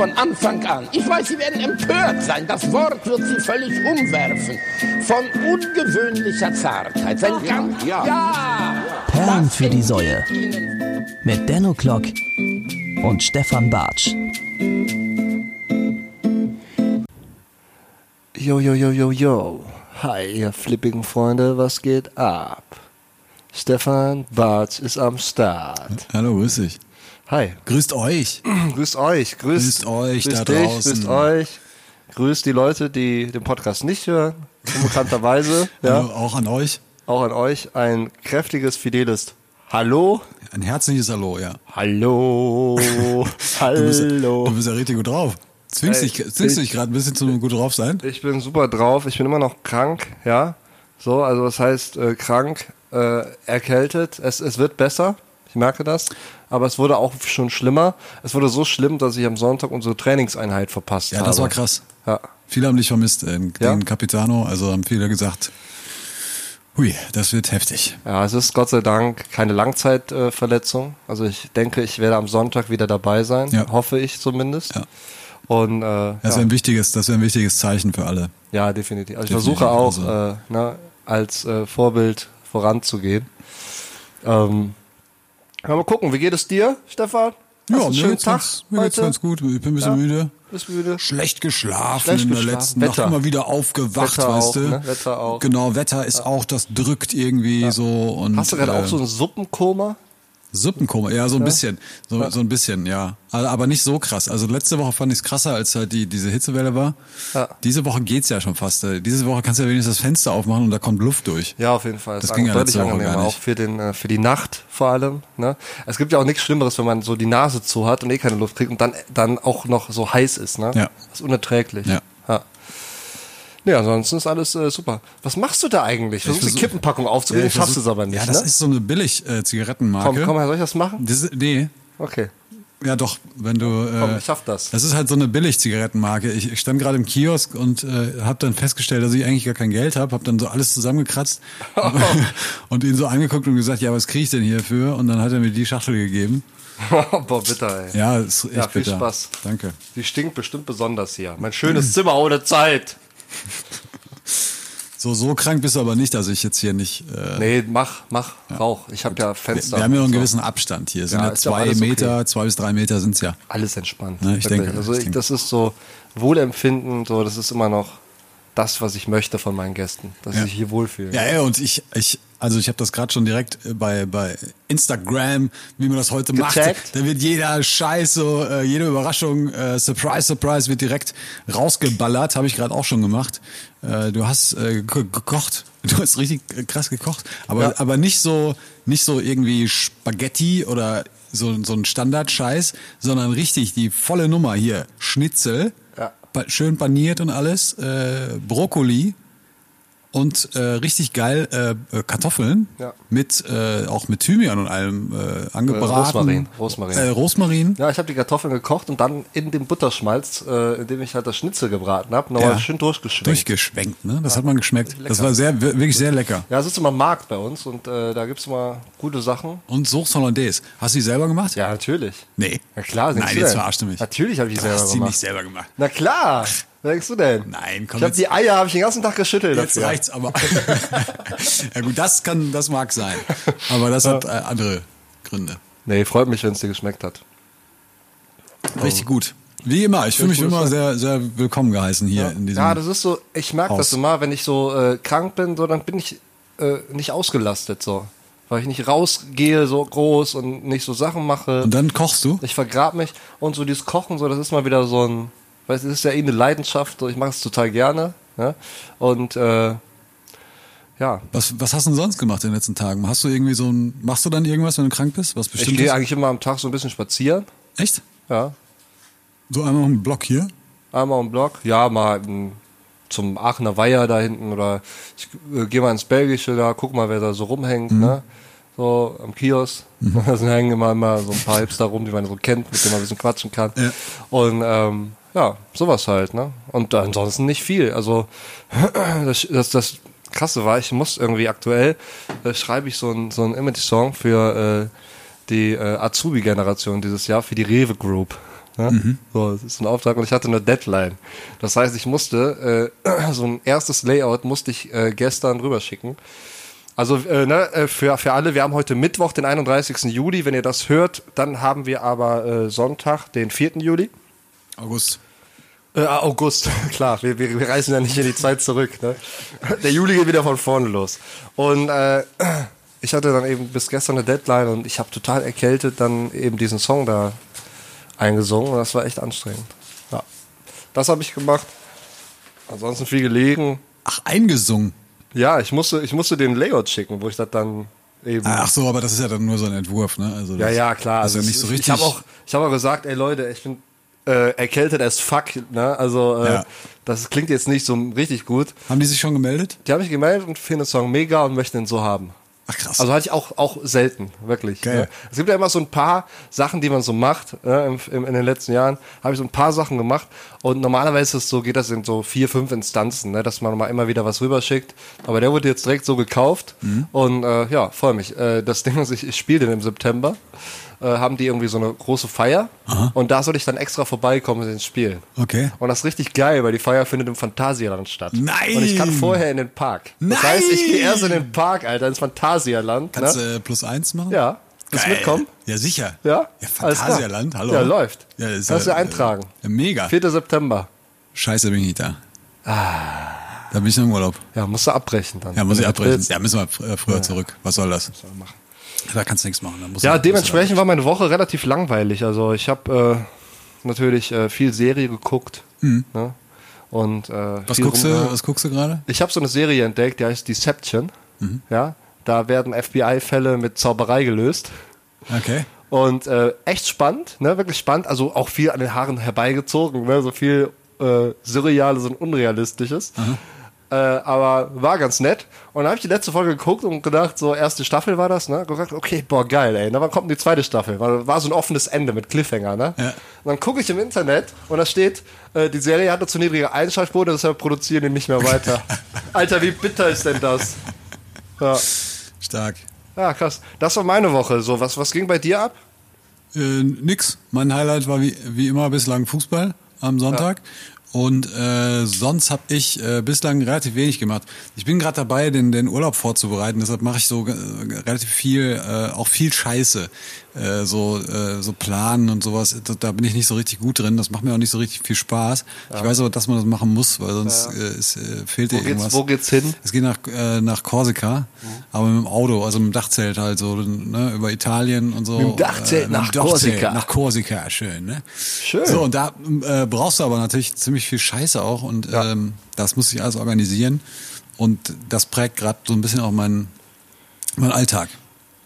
von Anfang an. Ich weiß, Sie werden empört sein. Das Wort wird Sie völlig umwerfen. Von ungewöhnlicher Zartheit. Sein ganz, ja. ja. Perlen Das für die Säue. Mit Denno Klock und Stefan Bartsch. Yo, yo, yo, yo, yo. Hi, ihr flippigen Freunde, was geht ab? Stefan Bartsch ist am Start. Hallo, grüß dich. Hi, Grüßt euch. grüßt euch, grüßt, Grüßt euch grüßt da dich, draußen. Grüßt euch, grüßt die Leute, die den Podcast nicht hören, unbekannterweise. ja, Hallo, auch an euch. auch an euch ein kräftiges, fideles Hallo. Ein herzliches Hallo, ja. Hallo. Du bist, Hallo. du bist ja richtig gut drauf. Zwingst Ey, dich, zwingst du dich gerade ein bisschen zum gut drauf sein? Ich bin super drauf. Ich bin immer noch krank, ja. So, also das heißt äh, krank, äh, erkältet. Es, es wird besser. Ich merke das. Aber es wurde auch schon schlimmer. Es wurde so schlimm, dass ich am Sonntag unsere Trainingseinheit verpasst Ja, habe. das war krass. Ja. Viele haben dich vermisst, äh, den Ja? Capitano. Also haben viele gesagt, hui, das wird heftig. ja, es ist Gott sei Dank keine Langzeitverletzung. Äh, also ich denke, ich werde am Sonntag wieder dabei sein. Ja. Hoffe ich zumindest. Ja. Und äh, Das ja. wäre ein wichtiges, das wäre ein wichtiges Zeichen für alle. Ja, definitiv. Also ich Definitiv, versuche auch, also- äh, ne, als äh, Vorbild voranzugehen. Ähm, ja, mal gucken, wie geht es dir, Stefan? Hast du einen schönen Tag ganz, mir geht's ganz gut. Ich bin ein bisschen Ja. müde. Bist müde? Schlecht geschlafen Schlecht in der geschlafen. letzten Wetter. Nacht, immer wieder aufgewacht, Wetter weißt auch, du. ne? Wetter auch. Genau, Wetter ist auch, das drückt irgendwie so. Und, Hast du gerade äh, auch so ein Suppenkoma? Suppenkoma, ja, so ein bisschen. So, so ein bisschen, ja. Aber nicht so krass. Also letzte Woche fand ich es krasser, als halt die, diese Hitzewelle war. Ja. Diese Woche geht's ja schon fast. Äh, Diese Woche kannst du ja wenigstens das Fenster aufmachen und da kommt Luft durch. Ja, auf jeden Fall. Das ist ging ja deutlich letzte Woche angenehmer, gar auch nicht. für, den, äh, für die Nacht vor allem. Ne? Es gibt ja auch nichts Schlimmeres, wenn man so die Nase zu hat und eh keine Luft kriegt und dann, dann auch noch so heiß ist. Ne? Ja. Das ist unerträglich. Ja. Ja. Nee, ansonsten ist alles äh, super. Was machst du da eigentlich? Versuchst die versuch- Kippenpackung aufzukriegen, ich schaffst es aber nicht. Ja, das ne? ist so eine Billig-Zigarettenmarke. komm, komm her, soll ich das machen? Das nee, Okay. ja doch, wenn du... Äh, Komm, ich schaff das. Das ist halt so eine Billig-Zigarettenmarke. Ich, ich stand gerade im Kiosk und äh, habe dann festgestellt, dass ich eigentlich gar kein Geld habe, habe dann so alles zusammengekratzt und ihn so angeguckt und gesagt, ja, was kriege ich denn hierfür? Und dann hat er mir die Schachtel gegeben. Boah, bitter, ey. Ja, ist echt Ja, viel bitter. Spaß. Danke. Die stinkt bestimmt besonders hier. Mein schönes Zimmer ohne Zeit. So, so krank bist du aber nicht, dass ich jetzt hier nicht. Äh, Nee, mach, mach, rauch. Ich habe ja Fenster. wir haben ja noch einen gewissen Abstand hier. Es sind Ja, ja, ja zwei alles okay. Meter, zwei bis drei Meter sind's ja. Alles entspannt. Ne, ich Wirklich. denke, Also ich ich, denke. das ist so Wohlempfinden, so das ist immer noch das, was ich möchte von meinen Gästen, dass Ja. sich hier wohlfühlen. Ja, ja, und ich, ich, also ich habe das gerade schon direkt äh, bei, bei Instagram, wie man das heute macht. Getaggt? Da wird jeder Scheiß, so, äh, jede Überraschung, äh, Surprise, Surprise, wird direkt rausgeballert. Habe ich gerade auch schon gemacht. Äh, du hast äh, ge- gekocht. Du hast richtig äh, krass gekocht, aber Ja. aber nicht so nicht so irgendwie Spaghetti oder so so ein Standardscheiß, sondern richtig die volle Nummer hier Schnitzel, Ja. schön paniert und alles, äh, Brokkoli und äh, richtig geil äh, äh, Kartoffeln Ja. mit äh, auch mit Thymian und allem äh, angebraten. Rosmarin, Rosmarin. Äh, Rosmarin. Ja, ich habe die Kartoffeln gekocht und dann in dem Butterschmalz, äh, in dem ich halt das Schnitzel gebraten habe, nochmal Ja. schön durchgeschwenkt. Durchgeschwenkt, ne? Das hat man geschmeckt. Das lecker. war sehr wir- wirklich sehr lecker. ja, es ist immer Markt bei uns und äh, da gibt's immer gute Sachen. Und Soße Hollandaise. Hast du die selber gemacht? Ja, natürlich. Nee. Ja klar, Nein, jetzt denn? verarscht du mich. Natürlich habe ich die selber hast sie gemacht. nicht selber gemacht. Na klar. Wer denkst du denn? Nein, komm Ich habe die Eier habe ich den ganzen Tag geschüttelt Jetzt dafür. reicht's aber. ja gut, das kann, das mag sein. Aber das hat äh, andere Gründe. Nee, freut mich, wenn es dir geschmeckt hat. Richtig gut. Wie immer, ich fühle mich immer Zeug. sehr, sehr willkommen geheißen hier in diesem. Ja, das ist so, ich merke das immer, wenn ich so äh, krank bin, so, dann bin ich äh, nicht ausgelastet so. Weil ich nicht rausgehe so groß und nicht so Sachen mache. und dann kochst du? ich vergrab mich und so dieses Kochen, so, das ist mal wieder so ein, du, das ist ja eh eine Leidenschaft, ich mache es total gerne. Ne? Und äh, ja, Was, was hast du denn sonst gemacht in den letzten Tagen? Hast du irgendwie so ein, machst du dann irgendwas, wenn du krank bist? Was ich bestimmt gehe eigentlich immer am Tag so ein bisschen spazieren. Echt? Ja, So einmal einen Block hier? einmal im Block, ja, mal zum Aachener Weiher da hinten oder ich äh, gehe mal ins Belgische da, guck mal, wer da so rumhängt, ne? So am Kiosk. Da sind hängen immer, immer so ein paar Hipster rum, die man so kennt, mit denen man ein bisschen quatschen kann. Ja. Und ähm, ja, sowas halt, ne? Und ansonsten nicht viel. Also das, das, das Krasse war, ich muss irgendwie aktuell, äh, schreibe ich so einen so einen Image-Song für äh, die äh, Azubi-Generation dieses Jahr, für die Rewe Group. Ne? So, das ist ein Auftrag und ich hatte eine Deadline. Das heißt, ich musste äh, so ein erstes Layout musste ich äh, gestern rüberschicken. Also äh, ne, äh, für, für alle, wir haben heute Mittwoch, den 31. Juli. Wenn ihr das hört, dann haben wir aber äh, Sonntag, den 4. Juli. August. Äh, August, klar, wir, wir, wir reisen ja nicht in die Zeit zurück. Ne? Der Juli geht wieder von vorne los. Und äh, ich hatte dann eben bis gestern eine Deadline und ich habe total erkältet dann eben diesen Song da eingesungen und das war echt anstrengend. Ja. Das habe ich gemacht. Ansonsten viel gelegen. Ach, eingesungen. Ja, ich musste, ich musste den Layout schicken, wo ich das dann eben. Ach so, aber das ist ja dann nur so ein Entwurf, ne? Also ja, das, ja, klar. Das ist ja Also nicht so richtig. Ich habe auch, ich habe auch gesagt, ey Leute, ich bin äh, erkältet as fuck, ne? Also äh, Ja. das klingt jetzt nicht so richtig gut. Haben die sich schon gemeldet? Die haben mich gemeldet und finden den Song mega und möchten ihn so haben. Ach krass. Also hatte ich auch, auch selten, wirklich. Geil. Ne? Es gibt ja immer so ein paar Sachen, die man so macht ne? Im, im, in den letzten Jahren. Habe ich so ein paar Sachen gemacht und normalerweise ist es so, geht das in so vier, fünf Instanzen, ne? dass man mal immer wieder was rüberschickt. Aber der wurde jetzt direkt so gekauft Mhm. und äh, ja, freue mich. Äh, das Ding ist, ich, ich spiele den im September. Äh, haben die irgendwie so eine große Feier und da soll ich dann extra vorbeikommen den spielen. Okay. Und das ist richtig geil, weil die Feier findet im Phantasialand statt. Nein! Und ich kann vorher in den Park. Das heißt, ich gehe erst in den Park, Alter, ins Phantasialand. Kannst ne? du äh, plus eins machen? Ja. Willst du mitkommen? Ja, sicher. Ja? Ja. Phantasialand, hallo. Ja, läuft. Ja, das ist Kannst du eintragen. Ja, mega. 4. September. Scheiße, bin ich nicht da. Ah. Da bin ich noch im Urlaub. Ja, musst du abbrechen dann. Ja, muss ich abbrechen. Ja, müssen wir äh, früher zurück. Was soll das? machen. Da kannst du nichts machen. Ja, du- dementsprechend war meine Woche relativ langweilig. Also ich habe äh, natürlich äh, viel Serie geguckt. Ne? Und, äh, Mhm. Was guckst, rum- du, was guckst du gerade? Ich habe so eine Serie entdeckt, die heißt Deception. Mhm. Ja, da werden FBI-Fälle mit Zauberei gelöst. Okay. Und äh, echt spannend, ne? wirklich spannend. Also auch viel an den Haaren herbeigezogen, ne? so viel äh, Surreales und Unrealistisches. Äh, aber war ganz nett. Und dann habe ich die letzte Folge geguckt und gedacht, so erste Staffel war das, ne? Gesagt, okay, boah, geil, ey. Na, wann kommt denn die zweite Staffel? War, war so ein offenes Ende mit Cliffhanger, ne? Ja. Und dann gucke ich im Internet und da steht, äh, die Serie hatte zu niedrige Einschaltquote, deshalb produzieren die nicht mehr weiter. Alter, wie bitter ist denn das? Ja. Stark. ja, krass. Das war meine Woche. So, was, was ging bei dir ab? Äh, nix. Mein Highlight war wie, wie immer bislang Fußball am Sonntag. Und äh, sonst habe ich äh, bislang relativ wenig gemacht. Ich bin gerade dabei, den, den Urlaub vorzubereiten. Deshalb mache ich so äh, relativ viel, äh, auch viel Scheiße. Äh, so, äh, so planen und sowas. Da, da bin ich nicht so richtig gut drin. Das macht mir auch nicht so richtig viel Spaß. Ich weiß aber, dass man das machen muss, weil sonst äh, ist, äh, fehlt dir irgendwas. wo geht's hin? Es geht nach, äh, nach Korsika, aber mit dem Auto, also mit dem Dachzelt halt so, ne, über Italien und so. Mit dem Dachzelt nach Korsika. Nach Korsika, schön, ne? Schön. So, und da brauchst du aber natürlich ziemlich viel Scheiße auch und Ja. ähm, das muss ich alles organisieren und das prägt gerade so ein bisschen auch meinen mein Alltag.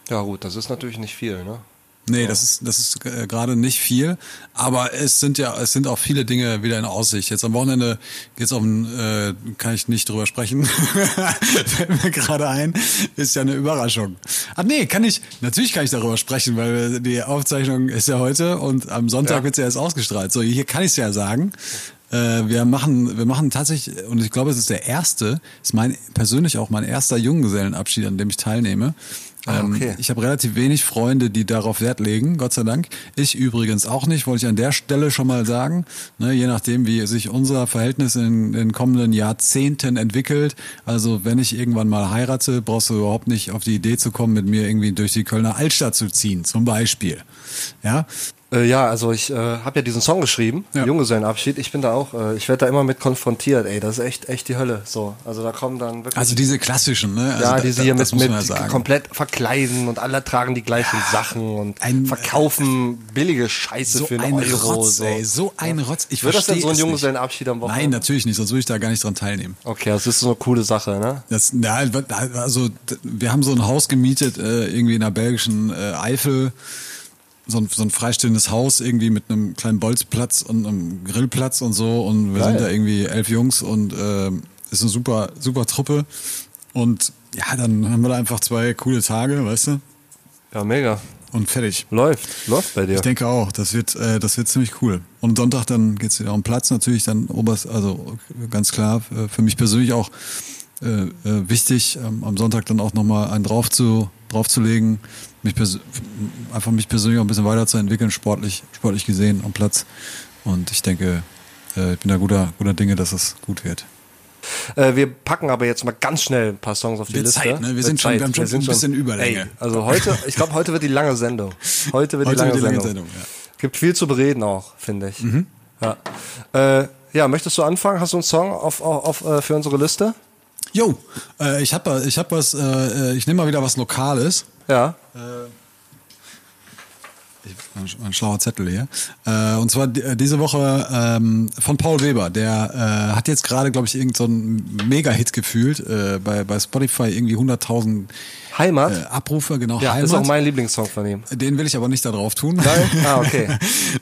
Ja gut, das ist natürlich nicht viel, ne? Nee, das ist das ist äh, gerade nicht viel, aber es sind ja es sind auch viele Dinge wieder in Aussicht. Jetzt am Wochenende geht's auf ein, äh, kann ich nicht drüber sprechen. Fällt mir gerade ein, ist ja eine Überraschung. Ach nee, kann ich natürlich kann ich darüber sprechen, weil die Aufzeichnung ist ja heute und am Sonntag Ja. wird's ja erst ausgestrahlt. So, hier kann ich's ja sagen. Äh, wir machen, wir machen tatsächlich, und ich glaube, es ist der erste, ist mein persönlich auch mein erster Junggesellenabschied, an dem ich teilnehme. Ah, Ähm, okay. Ich habe relativ wenig Freunde, die darauf Wert legen, Gott sei Dank. Ich übrigens auch nicht, wollte ich an der Stelle schon mal sagen. Ne, je nachdem, wie sich unser Verhältnis in den kommenden Jahrzehnten entwickelt. Also wenn ich irgendwann mal heirate, brauchst du überhaupt nicht auf die Idee zu kommen, mit mir irgendwie durch die Kölner Altstadt zu ziehen, zum Beispiel. Ja, Äh, ja, also ich äh, habe ja diesen Song geschrieben, Ja. Junggesellenabschied. Ich bin da auch, äh, ich werde da immer mit konfrontiert. Ey, das ist echt, echt die Hölle. So, also da kommen dann wirklich. also diese klassischen, ne? Also ja, da- die sie da- hier mit, mit ja komplett verkleiden und alle tragen die gleichen Sachen und ein- verkaufen billige Scheiße so für ein einen Euro. Rotz, so. ey, so ein Rotz. Ich Wird das denn so ein. Junggesellenabschied am Wochenende? Nein, natürlich nicht, sonst würde ich da gar nicht dran teilnehmen. Okay, das ist so eine coole Sache, ne? Das, ja, also wir haben so ein Haus gemietet, äh, irgendwie in der belgischen äh, Eifel, so ein, so ein freistehendes Haus irgendwie mit einem kleinen Bolzplatz und einem Grillplatz und so und wir Geil. sind da irgendwie elf Jungs und äh, ist eine super super Truppe und ja, dann haben wir da einfach zwei coole Tage, weißt du, Ja, mega. und fertig. Läuft, läuft bei dir. Ich denke auch, das wird, äh, das wird ziemlich cool. Und Sonntag dann geht's wieder um Platz natürlich, dann oberst, also ganz klar, äh, für mich persönlich auch äh, äh, wichtig, ähm, am Sonntag dann auch nochmal einen drauf zu, draufzulegen, mich einfach mich persönlich auch ein bisschen weiterzuentwickeln, sportlich, sportlich gesehen am Platz. Und ich denke, äh, ich bin da guter, guter Dinge, dass es gut wird. Äh, wir packen aber jetzt mal ganz schnell ein paar Songs auf die Wird Liste. Zeit, ne? Wir sind schon- wir haben schon sind ein bisschen Überlänge. Ey, also heute, ich glaube, heute wird die lange Sendung. Heute wird die Heute lange wird die lange Sendung. Sendung, ja. Gibt viel zu bereden auch, finde ich. Mhm. Ja. Äh, ja, möchtest du anfangen? Hast du einen Song auf, auf, auf, äh, für unsere Liste? Jo, äh, ich habe ich hab was, äh, ich nehme mal wieder was Lokales. Ja. Ich, ein, schlauer Zettel hier. Äh, und zwar die- diese Woche ähm, von Paul Weber. Der äh, hat jetzt gerade, glaube ich, irgendeinen so einen Mega-Hit gefühlt. Äh, bei, bei Spotify irgendwie 100.000 Heimat? äh, Abrufe, genau. ja, Heimat. ist auch mein Lieblingssong von ihm. Den will ich aber nicht da drauf tun. Nein? Ah, okay.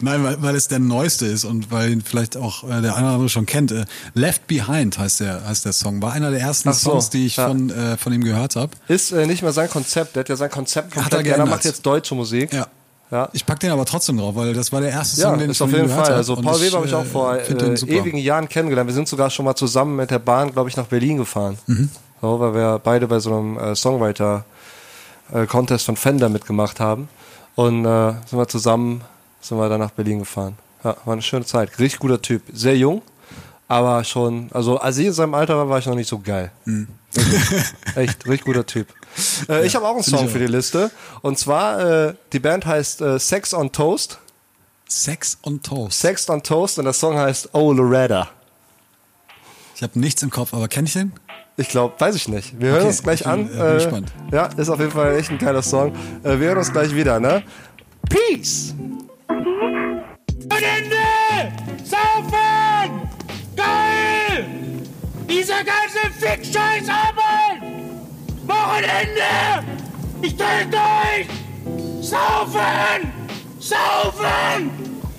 Nein, weil, weil es der neueste ist und weil ihn vielleicht auch äh, der eine oder andere schon kennt. Äh, Left Behind heißt der, heißt der Song. War einer der ersten so, Songs, die ich ja. von, äh, von ihm gehört habe. Ist äh, nicht mehr sein Konzept. Der hat ja sein Konzept Hat er komplett geändert. geändert. macht jetzt deutsche Musik. Ja. Ja. Ich pack den aber trotzdem drauf, weil das war der erste Ja, Song, den ich auf jeden Fall. Also Paul Weber habe ich auch äh, vor äh, ewigen Jahren kennengelernt. Wir sind sogar schon mal zusammen mit der Bahn, glaube ich, nach Berlin gefahren. Mhm. So, weil wir beide bei so einem äh, Songwriter-Contest von Fender mitgemacht haben. Und äh, sind wir zusammen, sind wir dann nach Berlin gefahren. Ja, war eine schöne Zeit. Richtig guter Typ. Sehr jung, aber schon, also als ich in seinem Alter war, war ich noch nicht so geil. Mhm. Echt, richtig guter Typ. Äh, ich habe auch einen Song für die Liste. Und zwar, äh, die Band heißt äh, Sex on Toast. Sex und Toast. Sex on Toast und der Song heißt Oh Loretta. Ich habe nichts im Kopf, aber kenn ich den? Ich glaube, weiß ich nicht. Wir hören Okay, uns gleich ich an. bin, äh, bin gespannt. Ja, ist auf jeden Fall echt ein geiler Song. Äh, wir hören uns gleich wieder, ne? Peace! Wochenende! Saufen! Geil! Dieser ganze Fick-Scheiß Arbeit! Wochenende! Ich dreh durch! Saufen! Saufen!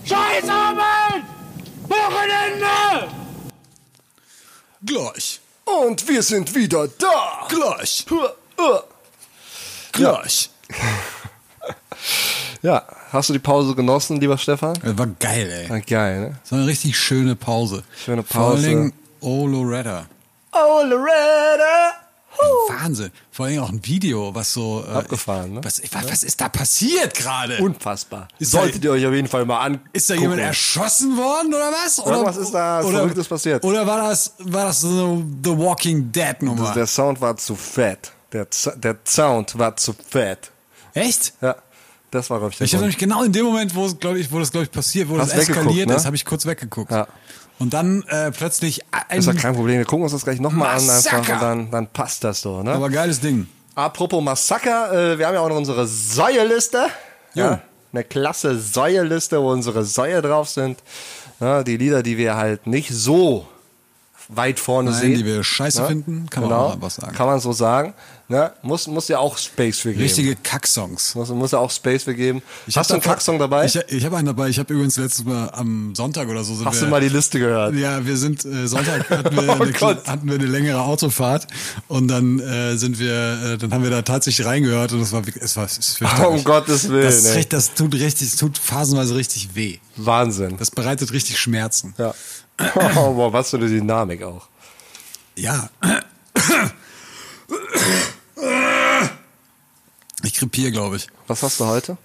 Scheiß Arbeit! Wochenende! Gleich. Und wir sind wieder da! Gleich. Ja. Gleich. ja, hast du die Pause genossen, lieber Stefan? Das war geil, ey. Ja, geil, ne? Das war eine richtig schöne Pause. Schöne Vor Pause. Dingen Oh Loretta. Oh Loretta! Wahnsinn. Vor allem auch ein Video, was so... Äh, Abgefahren, ne? Was, was, was ist da passiert gerade? Unfassbar. Ist Solltet da- ihr euch auf jeden Fall mal an. Ist da jemand erschossen worden oder was? Oder, Irgendwas ist da Verrücktes passiert. Oder war das, war das so eine The Walking Dead Nummer? Der Sound war zu fett. Der, der Sound war zu fett. Echt? Ja, das war, glaube ich, der Ich habe nämlich genau in dem Moment, wo es, glaube ich, wo das, glaube ich, passiert, wo Hast das eskaliert ne? ist, habe ich kurz weggeguckt. Ja. Und dann äh, plötzlich ein Ist ja kein Problem. Wir gucken uns das gleich nochmal an einfach und dann, dann passt das so. Ne? aber geiles Ding. Apropos Massaker, äh, wir haben ja auch noch unsere Säueliste. Jo. Ja, eine klasse Säueliste, wo unsere Säue drauf sind. Ja, die Lieder, die wir halt nicht so weit vorne Nein, sehen. die wir scheiße Ja, finden, kann man genau. auch einfach sagen. Kann man so sagen. Ne? Muss, muss ja auch Space für geben. Richtige Kacksongs. Muss, muss ja auch Space für geben. Ich Hast du einen Kacksong dabei? Ich, ich habe einen dabei. Ich habe übrigens letztes Mal am Sonntag oder so sind Hast wir, du mal die Liste gehört? Ja, wir sind äh, Sonntag hatten wir, Oh eine, hatten wir eine längere Autofahrt und dann äh, sind wir, äh, dann haben wir da tatsächlich reingehört und es war, wirklich- es war, es ist fürchterlich. Um Gottes Willen, Das, ist das tut richtig, es tut phasenweise richtig weh. Wahnsinn. Das bereitet richtig Schmerzen. Ja. Oh, boah, was für eine Dynamik auch. Ja. Ich krepiere, glaube ich. Was hast du heute?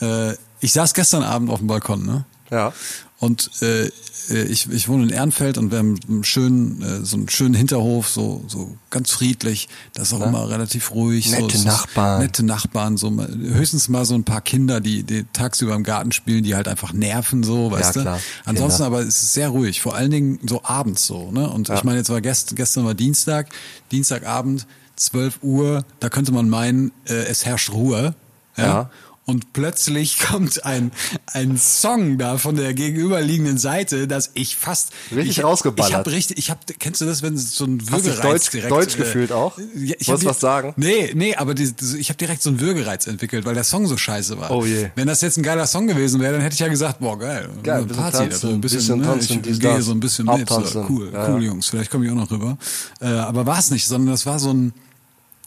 Äh, ich saß gestern Abend auf dem Balkon, ne? Ja. Und äh, äh, ich, ich wohne in Ehrenfeld und wir haben einen schönen, äh, so einen schönen Hinterhof, so, so ganz friedlich. Das ist auch immer relativ ruhig. so, Nette ist Nachbarn. Nette Nachbarn, so höchstens mal so ein paar Kinder, die, die tagsüber im Garten spielen, die halt einfach nerven, so, weißt klar. du. Ansonsten Kinder. aber es ist sehr ruhig, vor allen Dingen so abends so, ne? Und ich meine, jetzt war gest, gestern war Dienstag, Dienstagabend, 12 Uhr, da könnte man meinen, äh, es herrscht Ruhe. ja. Ja. Und plötzlich kommt ein, ein Song da von der gegenüberliegenden Seite, dass ich fast Richtig ich, rausgeballert. Ich habe richtig, ich habe, kennst du das, wenn so ein Würgereiz deutsch- direkt deutsch gefühlt auch? Ja, ich Wolltest was sagen? Nee, nee, aber die, ich habe direkt so einen Würgereiz entwickelt, weil der Song so scheiße war. Oh je. Wenn das jetzt ein geiler Song gewesen wäre, dann hätte ich ja gesagt, boah geil, Geil, eine bisschen Party, tanzen, so ein bisschen, bisschen ne, tanzen, ich dies, gehe das. so ein bisschen mit, so, cool, Ja, cool ja. Jungs, vielleicht komme ich auch noch rüber. Äh, aber war es nicht, sondern das war so ein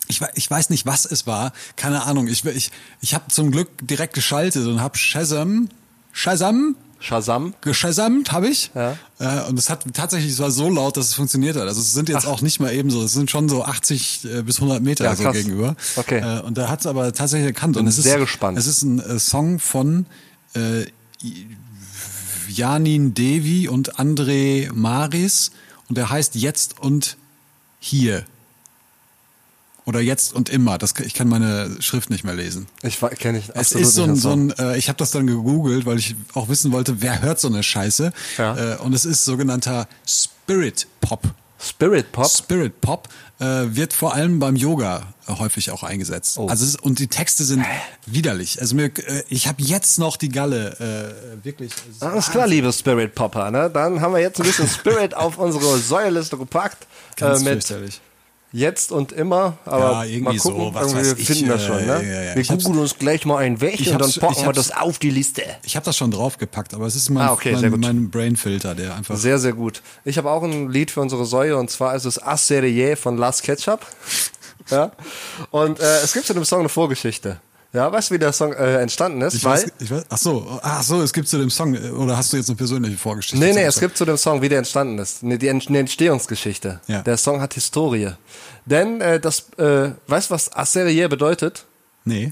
ich, ich weiß nicht, was es war. Keine Ahnung. Ich, ich, ich habe zum Glück direkt geschaltet und habe Shazam, Shazam, Shazam. Geschasamt habe ich. Ja. Äh, und es hat tatsächlich, es war so laut, dass es funktioniert hat. Also es sind jetzt auch nicht mal eben so, es sind schon so 80 äh, bis 100 Meter Ja, so krass. gegenüber. Okay. Äh, und da hat es aber tatsächlich erkannt. Und es ist sehr gespannt. Es ist ein äh, Song von äh, Janin Devi und André Maris und der heißt Jetzt und Hier. Oder Jetzt und Immer. Das, ich kann meine Schrift nicht mehr lesen. Ich kenne ich Es absolut ist so ein, so ein äh, ich habe das dann gegoogelt, weil ich auch wissen wollte, wer hört so eine Scheiße. Ja. Äh, und es ist sogenannter Spirit Pop. Spirit Pop. Spirit Pop äh, wird vor allem beim Yoga häufig auch eingesetzt. Oh. Also es ist, und die Texte sind widerlich. Also mir, äh, ich habe jetzt noch die Galle äh, wirklich. es Alles klar, liebe Spirit Popper, ne? Dann haben wir jetzt ein bisschen Spirit auf unsere Säuerliste gepackt. Ganz äh, mit. Jetzt und immer. Aber Ja, irgendwie mal gucken, so, was irgendwie weiß ich, finden das schon, ne? ja, ja. Wir googeln uns gleich mal einen weg und dann packen wir das auf die Liste. Ich habe das schon draufgepackt, aber es ist mein, Ah, okay, mein, mein Brainfilter, der einfach. Sehr, sehr gut. Ich habe auch ein Lied für unsere Säue und zwar ist es Asserie von Last Ketchup. ja. Und äh, es gibt zu dem Song eine Vorgeschichte. Ja, weißt du, wie der Song äh, entstanden ist? ich Weil, weiß, ich weiß, ach so, ach so, es gibt zu dem Song, äh, oder hast du jetzt eine persönliche Vorgeschichte? nee, nee, es gibt zu dem Song, wie der entstanden ist. Nee, die Entstehungsgeschichte. Ja. Der Song hat Historie. Denn äh, das, äh, weißt du, was Asserie bedeutet? Nee.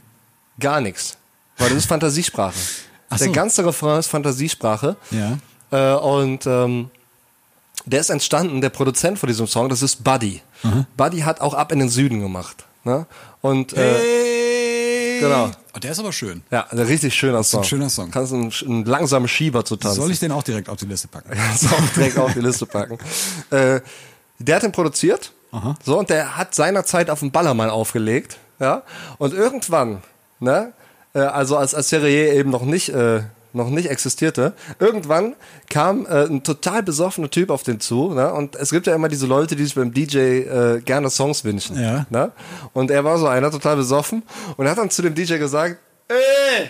Gar nichts. Weil das ist Fantasiesprache. Ach Der so. ganze Refrain ist Fantasiesprache. Ja. Äh, und ähm, der ist entstanden, der Produzent von diesem Song, das ist Buddy. Buddy hat auch Ab in den Süden gemacht. Ne? Und äh, genau. Oh, der ist aber schön. Ja, ein richtig schöner Song. ein schöner Song. Kannst einen, einen langsamen Schieber zu tanzen. Soll ich den auch direkt auf die Liste packen? Kannst auch direkt auf die Liste packen. Äh, der hat den produziert. Aha. So, und der hat seinerzeit auf den Ballermann aufgelegt. Ja. Und irgendwann, ne, äh, also als, als Serie eben noch nicht, äh, noch nicht existierte, irgendwann kam äh, ein total besoffener Typ auf den zu, ne? Und es gibt ja immer diese Leute, die sich beim DJ äh, gerne Songs wünschen. Ja. Ne? Und er war so einer, total besoffen, und er hat dann zu dem DJ gesagt, ey,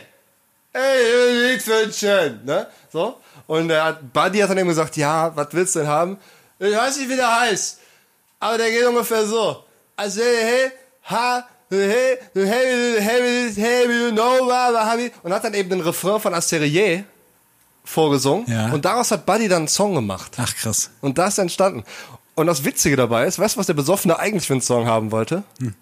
ey, nichts wünschen, ne? So. Und er hat, Buddy hat dann eben gesagt, ja, was willst du denn haben? Ich weiß nicht, wie der heißt. Aber der geht ungefähr so. Also, hey, ha, hey, hey, hey, hey, you know, blah, blah, blah. und hat dann eben den Refrain von Asterier vorgesungen. Ja. Und daraus hat Buddy dann einen Song gemacht. Ach krass. Und das ist entstanden. Und das Witzige dabei ist, weißt du, was der Besoffene eigentlich für einen Song haben wollte? Hm.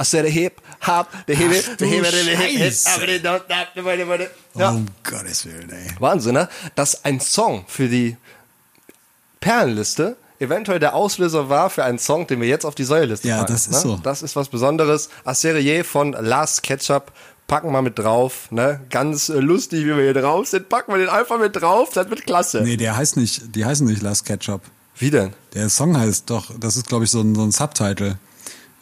Ach, der Hip, Hab, der Hebe, der Hebe, der Scheiße. aber der Don't, der Warte. Ja. Um Gottes Willen, ey. Wahnsinn, ne? Dass ein Song für die Perlenliste eventuell der Auslöser war für einen Song, den wir jetzt auf die Säuleliste Ja, packen. das ist ne? so. Das ist was Besonderes. Asserie von Last Ketchup. Packen wir mit drauf, ne? Ganz äh, lustig, wie wir hier drauf sind. Packen wir den einfach mit drauf, das wird klasse. Nee, der heißt nicht, die heißen nicht Last Ketchup. Wie denn? Der Song heißt doch, das ist glaube ich so ein, so ein Subtitle.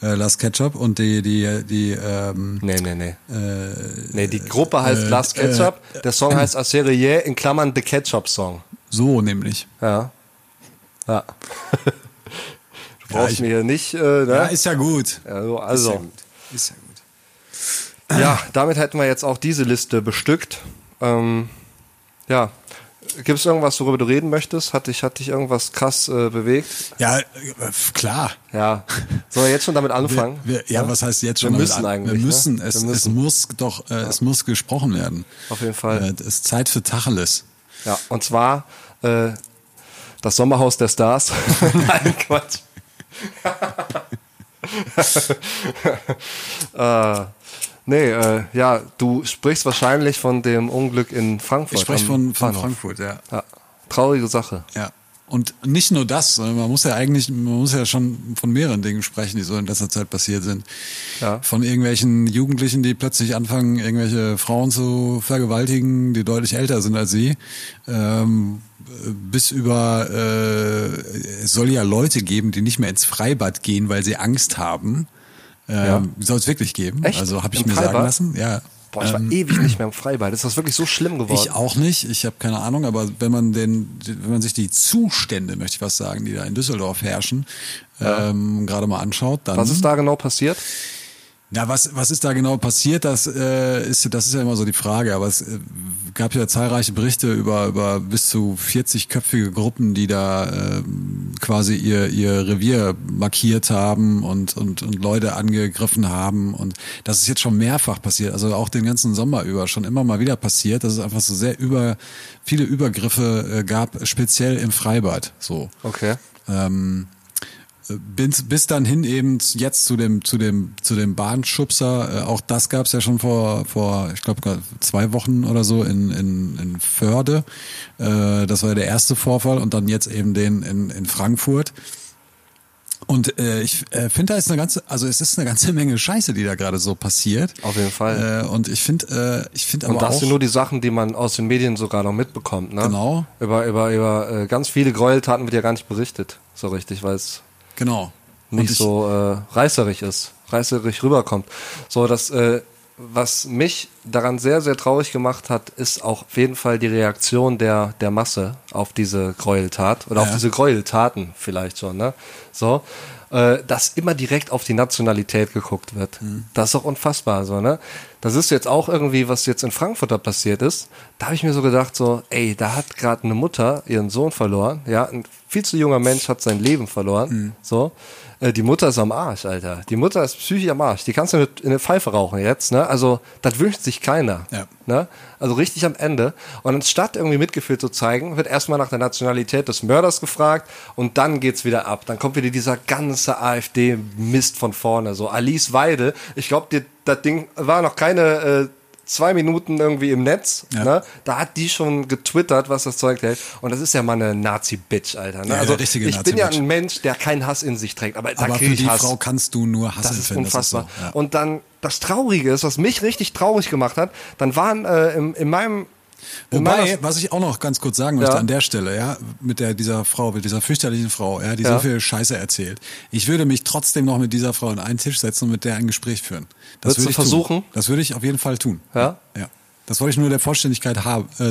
Äh, Last Ketchup und die, die, die, ähm, Nee, nee, nee. äh, Nee, die Gruppe heißt äh, Last Ketchup. äh, der Song heißt Asserie in Klammern The Ketchup Song. so nämlich. Ja. Ja. du brauchst ich- mir hier nicht, äh, ne? Ja, ist ja gut. also, Ist ja also. gut. Ist ja gut. Ja, damit hätten wir jetzt auch diese Liste bestückt. Ähm, ja. Gibt es irgendwas, worüber du reden möchtest? Hat dich, hat dich irgendwas krass äh, bewegt? Ja, äh, klar. Ja. Sollen wir jetzt schon damit anfangen? Wir, ja, was heißt jetzt Wir schon? damit müssen an- eigentlich, Wir ne? müssen. Wir Es, müssen. es muss doch, äh, es muss gesprochen werden. Auf jeden Fall. Äh, es ist Zeit für Tacheles. Ja, und zwar äh, das Sommerhaus der Stars. Nein, Quatsch. äh, nee, äh, ja, du sprichst wahrscheinlich von dem Unglück in Frankfurt. Ich spreche von, von. Frankfurt, ja. Ja, traurige Sache. Ja. Und nicht nur das, sondern man muss ja eigentlich, man muss ja schon von mehreren Dingen sprechen, die so in letzter Zeit passiert sind. Ja. Von irgendwelchen Jugendlichen, die plötzlich anfangen, irgendwelche Frauen zu vergewaltigen, die deutlich älter sind als sie, ähm, bis über, äh, es soll ja Leute geben, die nicht mehr ins Freibad gehen, weil sie Angst haben. Ähm, Ja. Soll es wirklich geben? Echt? Also habe ich Im mir sagen Freibad? lassen. Ja. Boah, ich war ewig nicht mehr im Freibad. Ist das wirklich so schlimm geworden? Ich auch nicht, ich habe keine Ahnung, aber wenn man den, wenn man sich die Zustände, möchte ich was sagen, die da in Düsseldorf herrschen, ähm, gerade mal anschaut, dann Was ist da genau passiert? Ja, was, was ist da genau passiert? Das, äh, ist, das ist ja immer so die Frage. Aber es äh, gab ja zahlreiche Berichte über, über bis zu 40-köpfige Gruppen, die da äh, quasi ihr, ihr Revier markiert haben und, und, und Leute angegriffen haben. Und das ist jetzt schon mehrfach passiert. Also auch den ganzen Sommer über schon immer mal wieder passiert, dass es einfach so sehr über viele Übergriffe äh, gab, speziell im Freibad. So. Okay. Ähm, bis, bis dann hin eben jetzt zu dem zu dem zu dem Bahnschubser. Äh, auch das gab es ja schon vor vor ich glaube zwei Wochen oder so in in, in Förde. Äh, das war der erste Vorfall und dann jetzt eben den in in Frankfurt. Und äh, ich äh, finde, da ist eine ganze, also es ist eine ganze Menge Scheiße, die da gerade so passiert. Auf jeden Fall. Äh, und ich finde, äh, ich finde aber Und das auch sind nur die Sachen, die man aus den Medien sogar noch mitbekommt, ne? Genau. Über, über, über äh, ganz viele Gräueltaten wird ja gar nicht berichtet, so richtig, weil es genau nicht ich, so äh, reißerig ist, reißerig rüberkommt. So, das, äh, was mich daran sehr, sehr traurig gemacht hat, ist auch auf jeden Fall die Reaktion der, der Masse auf diese Gräueltat oder auf Ja. diese Gräueltaten vielleicht schon, ne? So, äh, dass immer direkt auf die Nationalität geguckt wird. Das ist doch unfassbar, so, ne? Das ist jetzt auch irgendwie, was jetzt in Frankfurt da passiert ist. Da habe ich mir so gedacht, so, ey, da hat gerade eine Mutter ihren Sohn verloren, ja, ein viel zu junger Mensch hat sein Leben verloren, so. Äh, Die Mutter ist am Arsch, Alter. Die Mutter ist psychisch am Arsch. Die kannst du in eine Pfeife rauchen jetzt, ne? Also, das wünscht sich keiner. Ja. Ne? Also richtig am Ende. Und anstatt irgendwie Mitgefühl zu zeigen, wird erstmal nach der Nationalität des Mörders gefragt und dann geht's wieder ab. Dann kommt wieder dieser ganze AfD-Mist von vorne. So Alice Weide, ich glaube, das Ding war noch keine äh, zwei Minuten irgendwie im Netz. Ja. Ne? Da hat die schon getwittert, was das Zeug hält. Und das ist ja mal eine Nazi-Bitch, Alter. Ne? Ja, also ich bin ja ein Mensch, der keinen Hass in sich trägt. Aber, da aber krieg für ich die Hass. Frau kannst du nur Hass Das ist empfinden. unfassbar. Das ist so, ja. Und dann das Traurige ist, was mich richtig traurig gemacht hat, dann waren äh, im, in meinem in Wobei, was ich auch noch ganz kurz sagen möchte Ja. an der Stelle, ja, mit der dieser Frau, mit dieser fürchterlichen Frau, ja, die Ja. so viel Scheiße erzählt. Ich würde mich trotzdem noch mit dieser Frau an einen Tisch setzen und mit der ein Gespräch führen. Das Würdest du würde ich versuchen? Tun. Das würde ich auf jeden Fall tun. Ja? Ja. Das wollte ich nur der Vollständigkeit äh,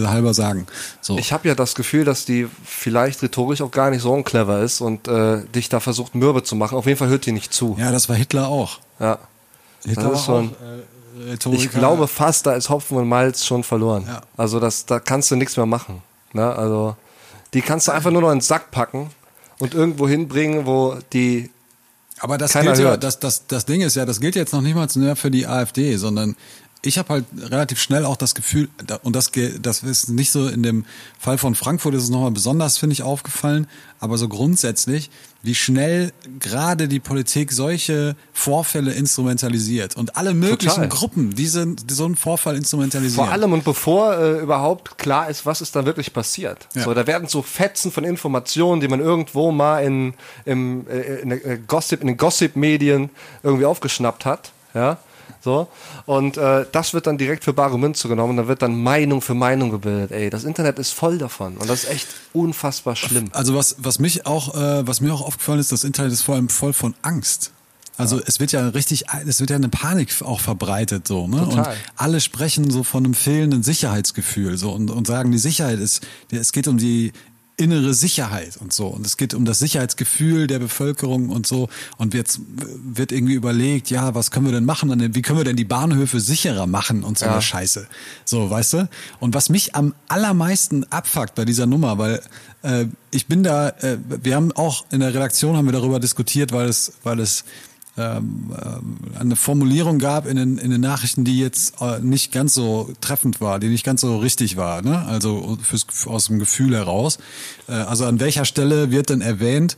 halber sagen. So. Ich habe ja das Gefühl, dass die vielleicht rhetorisch auch gar nicht so unclever ist und äh, dich da versucht mürbe zu machen. Auf jeden Fall hört die nicht zu. ja, das war Hitler auch. Ja. Hitler Das ist schon- auch, äh, Rhetoriker. Ich glaube fast, da ist Hopfen und Malz schon verloren. Ja. Also das, da kannst du nichts mehr machen. Ne? Also die kannst du einfach nur noch in den Sack packen und irgendwo hinbringen, wo die Aber das Keiner gilt ja, das, das, das Ding ist ja, das gilt jetzt noch nicht mal für die AfD, sondern ich habe halt relativ schnell auch das Gefühl, und das, das ist nicht so in dem Fall von Frankfurt ist es nochmal besonders, finde ich, aufgefallen, aber so grundsätzlich, wie schnell gerade die Politik solche Vorfälle instrumentalisiert und alle möglichen Total. Gruppen diese, so einen Vorfall instrumentalisieren. Vor allem und bevor äh, überhaupt klar ist, was ist da wirklich passiert. Ja. So, da werden so Fetzen von Informationen, die man irgendwo mal in, im, äh, in, äh, Gossip, in den Gossip-Medien irgendwie aufgeschnappt hat. Ja. So. Und äh, das wird dann direkt für bare Münze genommen. Da wird dann Meinung für Meinung gebildet. Ey, das Internet ist voll davon. Und das ist echt unfassbar schlimm. Also was, was mich auch, äh, was mir auch aufgefallen ist, das Internet ist vor allem voll von Angst. Also es wird ja richtig, es wird ja eine Panik auch verbreitet so, ne? Total. Und alle sprechen so von einem fehlenden Sicherheitsgefühl so und, und sagen, die Sicherheit ist, es geht um die innere Sicherheit und so und es geht um das Sicherheitsgefühl der Bevölkerung und so und jetzt wird irgendwie überlegt, ja, was können wir denn machen? Und Wie können wir denn die Bahnhöfe sicherer machen und so Ja. eine Scheiße. So, weißt du? Und was mich am allermeisten abfuckt bei dieser Nummer, weil äh, ich bin da, äh, wir haben auch in der Redaktion haben wir darüber diskutiert, weil es, weil es ähm, ähm, eine Formulierung gab in den, in den Nachrichten, die jetzt äh, nicht ganz so treffend war, die nicht ganz so richtig war, ne? Also fürs, aus dem Gefühl heraus. Äh, also an welcher Stelle wird denn erwähnt,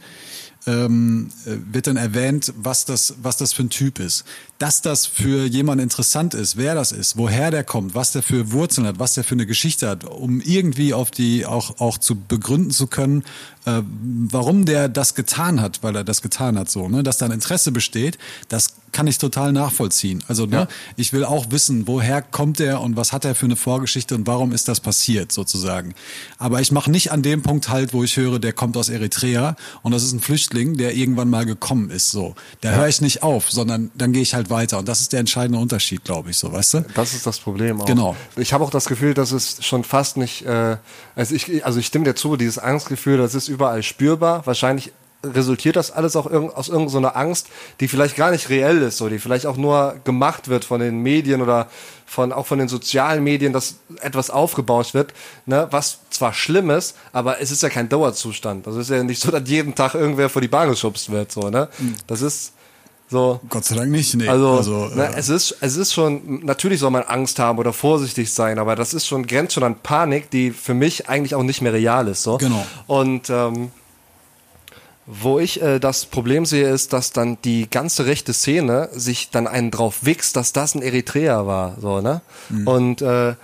ähm, äh, wird dann erwähnt, was das, was das für ein Typ ist. Dass das für jemanden interessant ist, wer das ist, woher der kommt, was der für Wurzeln hat, was der für eine Geschichte hat, um irgendwie auf die auch, auch zu begründen zu können, äh, warum der das getan hat, weil er das getan hat, so, ne, dass da ein Interesse besteht, das kann ich total nachvollziehen. Also, ne, Ja. ich will auch wissen, woher kommt er und was hat er für eine Vorgeschichte und warum ist das passiert, sozusagen. Aber ich mache nicht an dem Punkt halt, wo ich höre, der kommt aus Eritrea und das ist ein Flüchtling, der irgendwann mal gekommen ist, so. Da höre ich nicht auf, sondern dann gehe ich halt weiter. Und das ist der entscheidende Unterschied, glaube ich, so, weißt du? Das ist das Problem auch. Genau. Ich habe auch das Gefühl, dass es schon fast nicht, äh, also ich, also ich stimme dir zu, dieses Angstgefühl, das ist überall spürbar. Wahrscheinlich resultiert das alles auch irg aus irgendeiner Angst, die vielleicht gar nicht reell ist, so die vielleicht auch nur gemacht wird von den Medien oder von auch von den sozialen Medien, dass etwas aufgebaut wird, ne, was zwar schlimm ist, aber es ist ja kein Dauerzustand. Das ist ja nicht so, dass jeden Tag irgendwer vor die Bahn geschubst wird, so, ne? Das ist so. Gott sei Dank nicht, nee. Also, also ne, äh, es ist, es ist schon, natürlich soll man Angst haben oder vorsichtig sein, aber das ist schon, grenzt schon an Panik, die für mich eigentlich auch nicht mehr real ist, so. Genau. Und, ähm, wo ich äh, das Problem sehe, ist, dass dann die ganze rechte Szene sich dann einen drauf wichst, dass das ein Eritreer war, so, ne? Mhm. Und äh,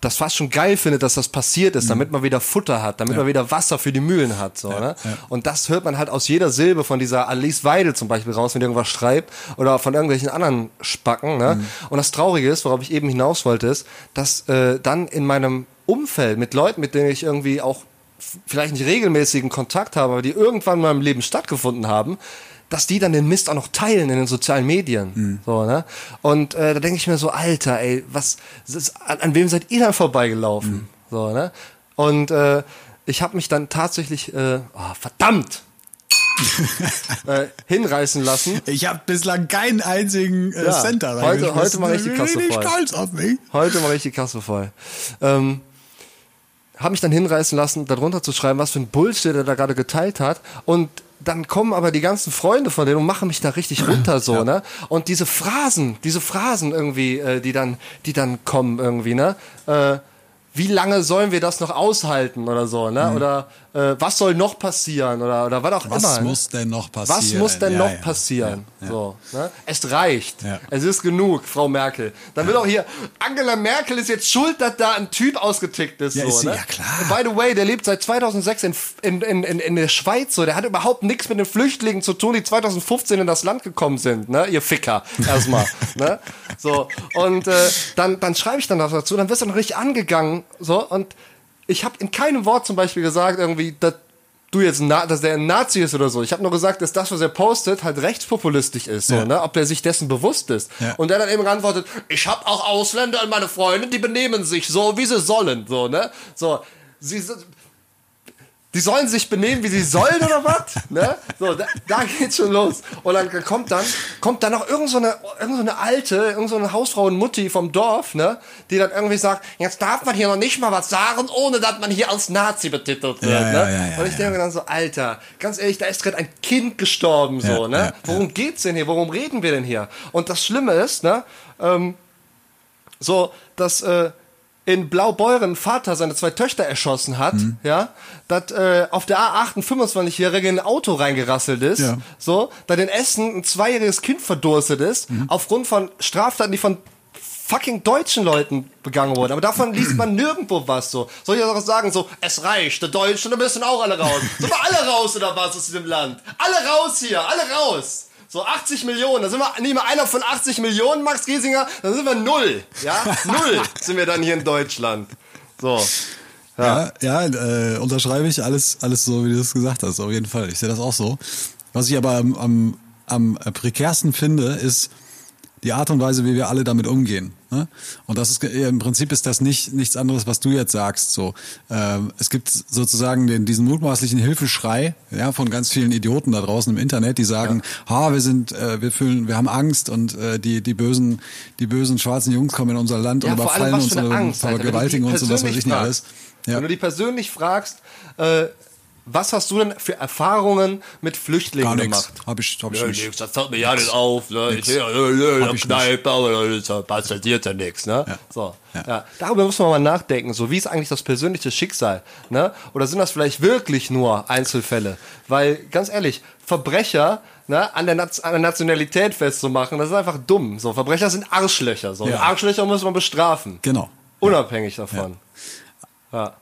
das fast schon geil findet, dass das passiert ist, damit man wieder Futter hat, damit Mhm. Ja. man wieder Wasser für die Mühlen hat, so, ne? ja. Und das hört man halt aus jeder Silbe von dieser Alice Weidel zum Beispiel raus, wenn die irgendwas schreibt, oder von irgendwelchen anderen Spacken, ne? Mhm. Und das Traurige ist, worauf ich eben hinaus wollte, ist, dass äh, dann in meinem Umfeld mit Leuten, mit denen ich irgendwie auch vielleicht nicht regelmäßigen Kontakt habe, aber die irgendwann in meinem Leben stattgefunden haben, dass die dann den Mist auch noch teilen in den sozialen Medien. So, ne? Und äh, da denke ich mir so, Alter, ey, was ist, an, an wem seid ihr dann vorbeigelaufen? So, ne? Und äh, ich habe mich dann tatsächlich, äh, oh, verdammt, äh, hinreißen lassen. ich habe bislang keinen einzigen äh, Ja, Center heute- heute mach ich die Kasse voll. stolz auf mich. Heute mache ich die Kasse voll. Ähm, habe mich dann hinreißen lassen, darunter zu schreiben, was für ein Bullshit er da gerade geteilt hat. Und dann kommen aber die ganzen Freunde von denen und machen mich da richtig runter so, ne? Und diese Phrasen, diese Phrasen irgendwie, äh, die dann, die dann kommen irgendwie, ne? Äh, wie lange sollen wir das noch aushalten oder so, ne? Oder äh, was soll noch passieren oder oder was auch Was immer. ne? muss denn noch passieren? Was muss denn Ja, noch ja, passieren? ja. So, ne? Es reicht. Es ist genug, Frau Merkel. Dann will auch hier, Angela Merkel ist jetzt schuld, dass da ein Typ ausgetickt ist. Ja, so, ist sie- ne? ja, klar. By the way, der lebt seit 2006 in, in, in, in, in der Schweiz. So. Der hat überhaupt nichts mit den Flüchtlingen zu tun, die 2015 in das Land gekommen sind. Ne? Ihr Ficker. Erstmal. ne? So. Und äh, dann, dann schreibe ich dann was dazu. Dann wirst du noch richtig angegangen. So. Und ich habe in keinem Wort zum Beispiel gesagt, irgendwie, dass du jetzt, dass der ein Nazi ist oder so. Ich habe nur gesagt, dass das, was er postet, halt rechtspopulistisch ist, so, Ja. ne? Ob der sich dessen bewusst ist. Ja. Und der dann eben geantwortet, ich habe auch Ausländer und meine Freunde, die benehmen sich so, wie sie sollen, so, ne? So, sie sind- die sollen sich benehmen, wie sie sollen oder was? Ne? So, da, da geht's schon los. Und dann kommt dann, kommt dann noch irgend so eine, irgend so eine alte, irgend so eine Hausfrau und Mutti vom Dorf, ne? Die dann irgendwie sagt, jetzt darf man hier noch nicht mal was sagen, ohne dass man hier als Nazi betitelt wird, Ja, ne? ja, ja, und ich denke dann so, Alter, ganz ehrlich, da ist gerade ein Kind gestorben, so, ne? Worum geht's denn hier? Worum reden wir denn hier? Und das Schlimme ist, ne? Ähm, so, dass äh, in Blaubeuren Vater seine zwei Töchter erschossen hat, Mhm. ja, dass äh, auf der A8 ein 25-Jähriger in ein Auto reingerasselt ist, Ja. so, da in Essen ein zweijähriges Kind verdurstet ist, Mhm. aufgrund von Straftaten, die von fucking deutschen Leuten begangen wurden. Aber davon liest man nirgendwo was so. Soll ich auch sagen, so, es reicht, die Deutschen, da müssen auch alle raus. Sind wir alle raus oder was aus diesem Land? Alle raus hier, alle raus. So 80 Millionen, da sind wir nicht mal einer von 80 Millionen, Max Giesinger, dann sind wir null. Ja, null sind wir dann hier in Deutschland. So. Ja, ja, äh, unterschreibe ich alles, alles so, wie du es gesagt hast, auf jeden Fall. Ich sehe das auch so. Was ich aber am, am, am prekärsten finde, ist die Art und Weise, wie wir alle damit umgehen. Ne? Und das ist im Prinzip ist das nicht nichts anderes, was du jetzt sagst. So, ähm, es gibt sozusagen den, diesen mutmaßlichen Hilfeschrei ja, von ganz vielen Idioten da draußen im Internet, die sagen, ha, wir sind, äh, wir fühlen, wir haben Angst und äh, die die bösen, die bösen schwarzen Jungs kommen in unser Land Ja, und überfallen uns die vergewaltigen uns und was weiß ich nicht alles. Ja. Wenn du die persönlich fragst, äh, was hast du denn für Erfahrungen mit Flüchtlingen Gar nichts. gemacht? Hab ich, hab ich Ja, nicht. nix, das fällt mir ja nicht auf. Ne? Ich Nix. sehe, äh, äh, Hab ich Kneipe, aber da passiert ja nichts. Ne? Ja. So, ja. Ja. Darüber muss man mal nachdenken. So, wie ist eigentlich das persönliche Schicksal? Ne? Oder sind das vielleicht wirklich nur Einzelfälle? Weil, ganz ehrlich, Verbrecher ne, an, der Naz an der Nationalität festzumachen, das ist einfach dumm. So, Verbrecher sind Arschlöcher. So. Ja. Arschlöcher muss man bestrafen. Genau. Unabhängig davon. Ja.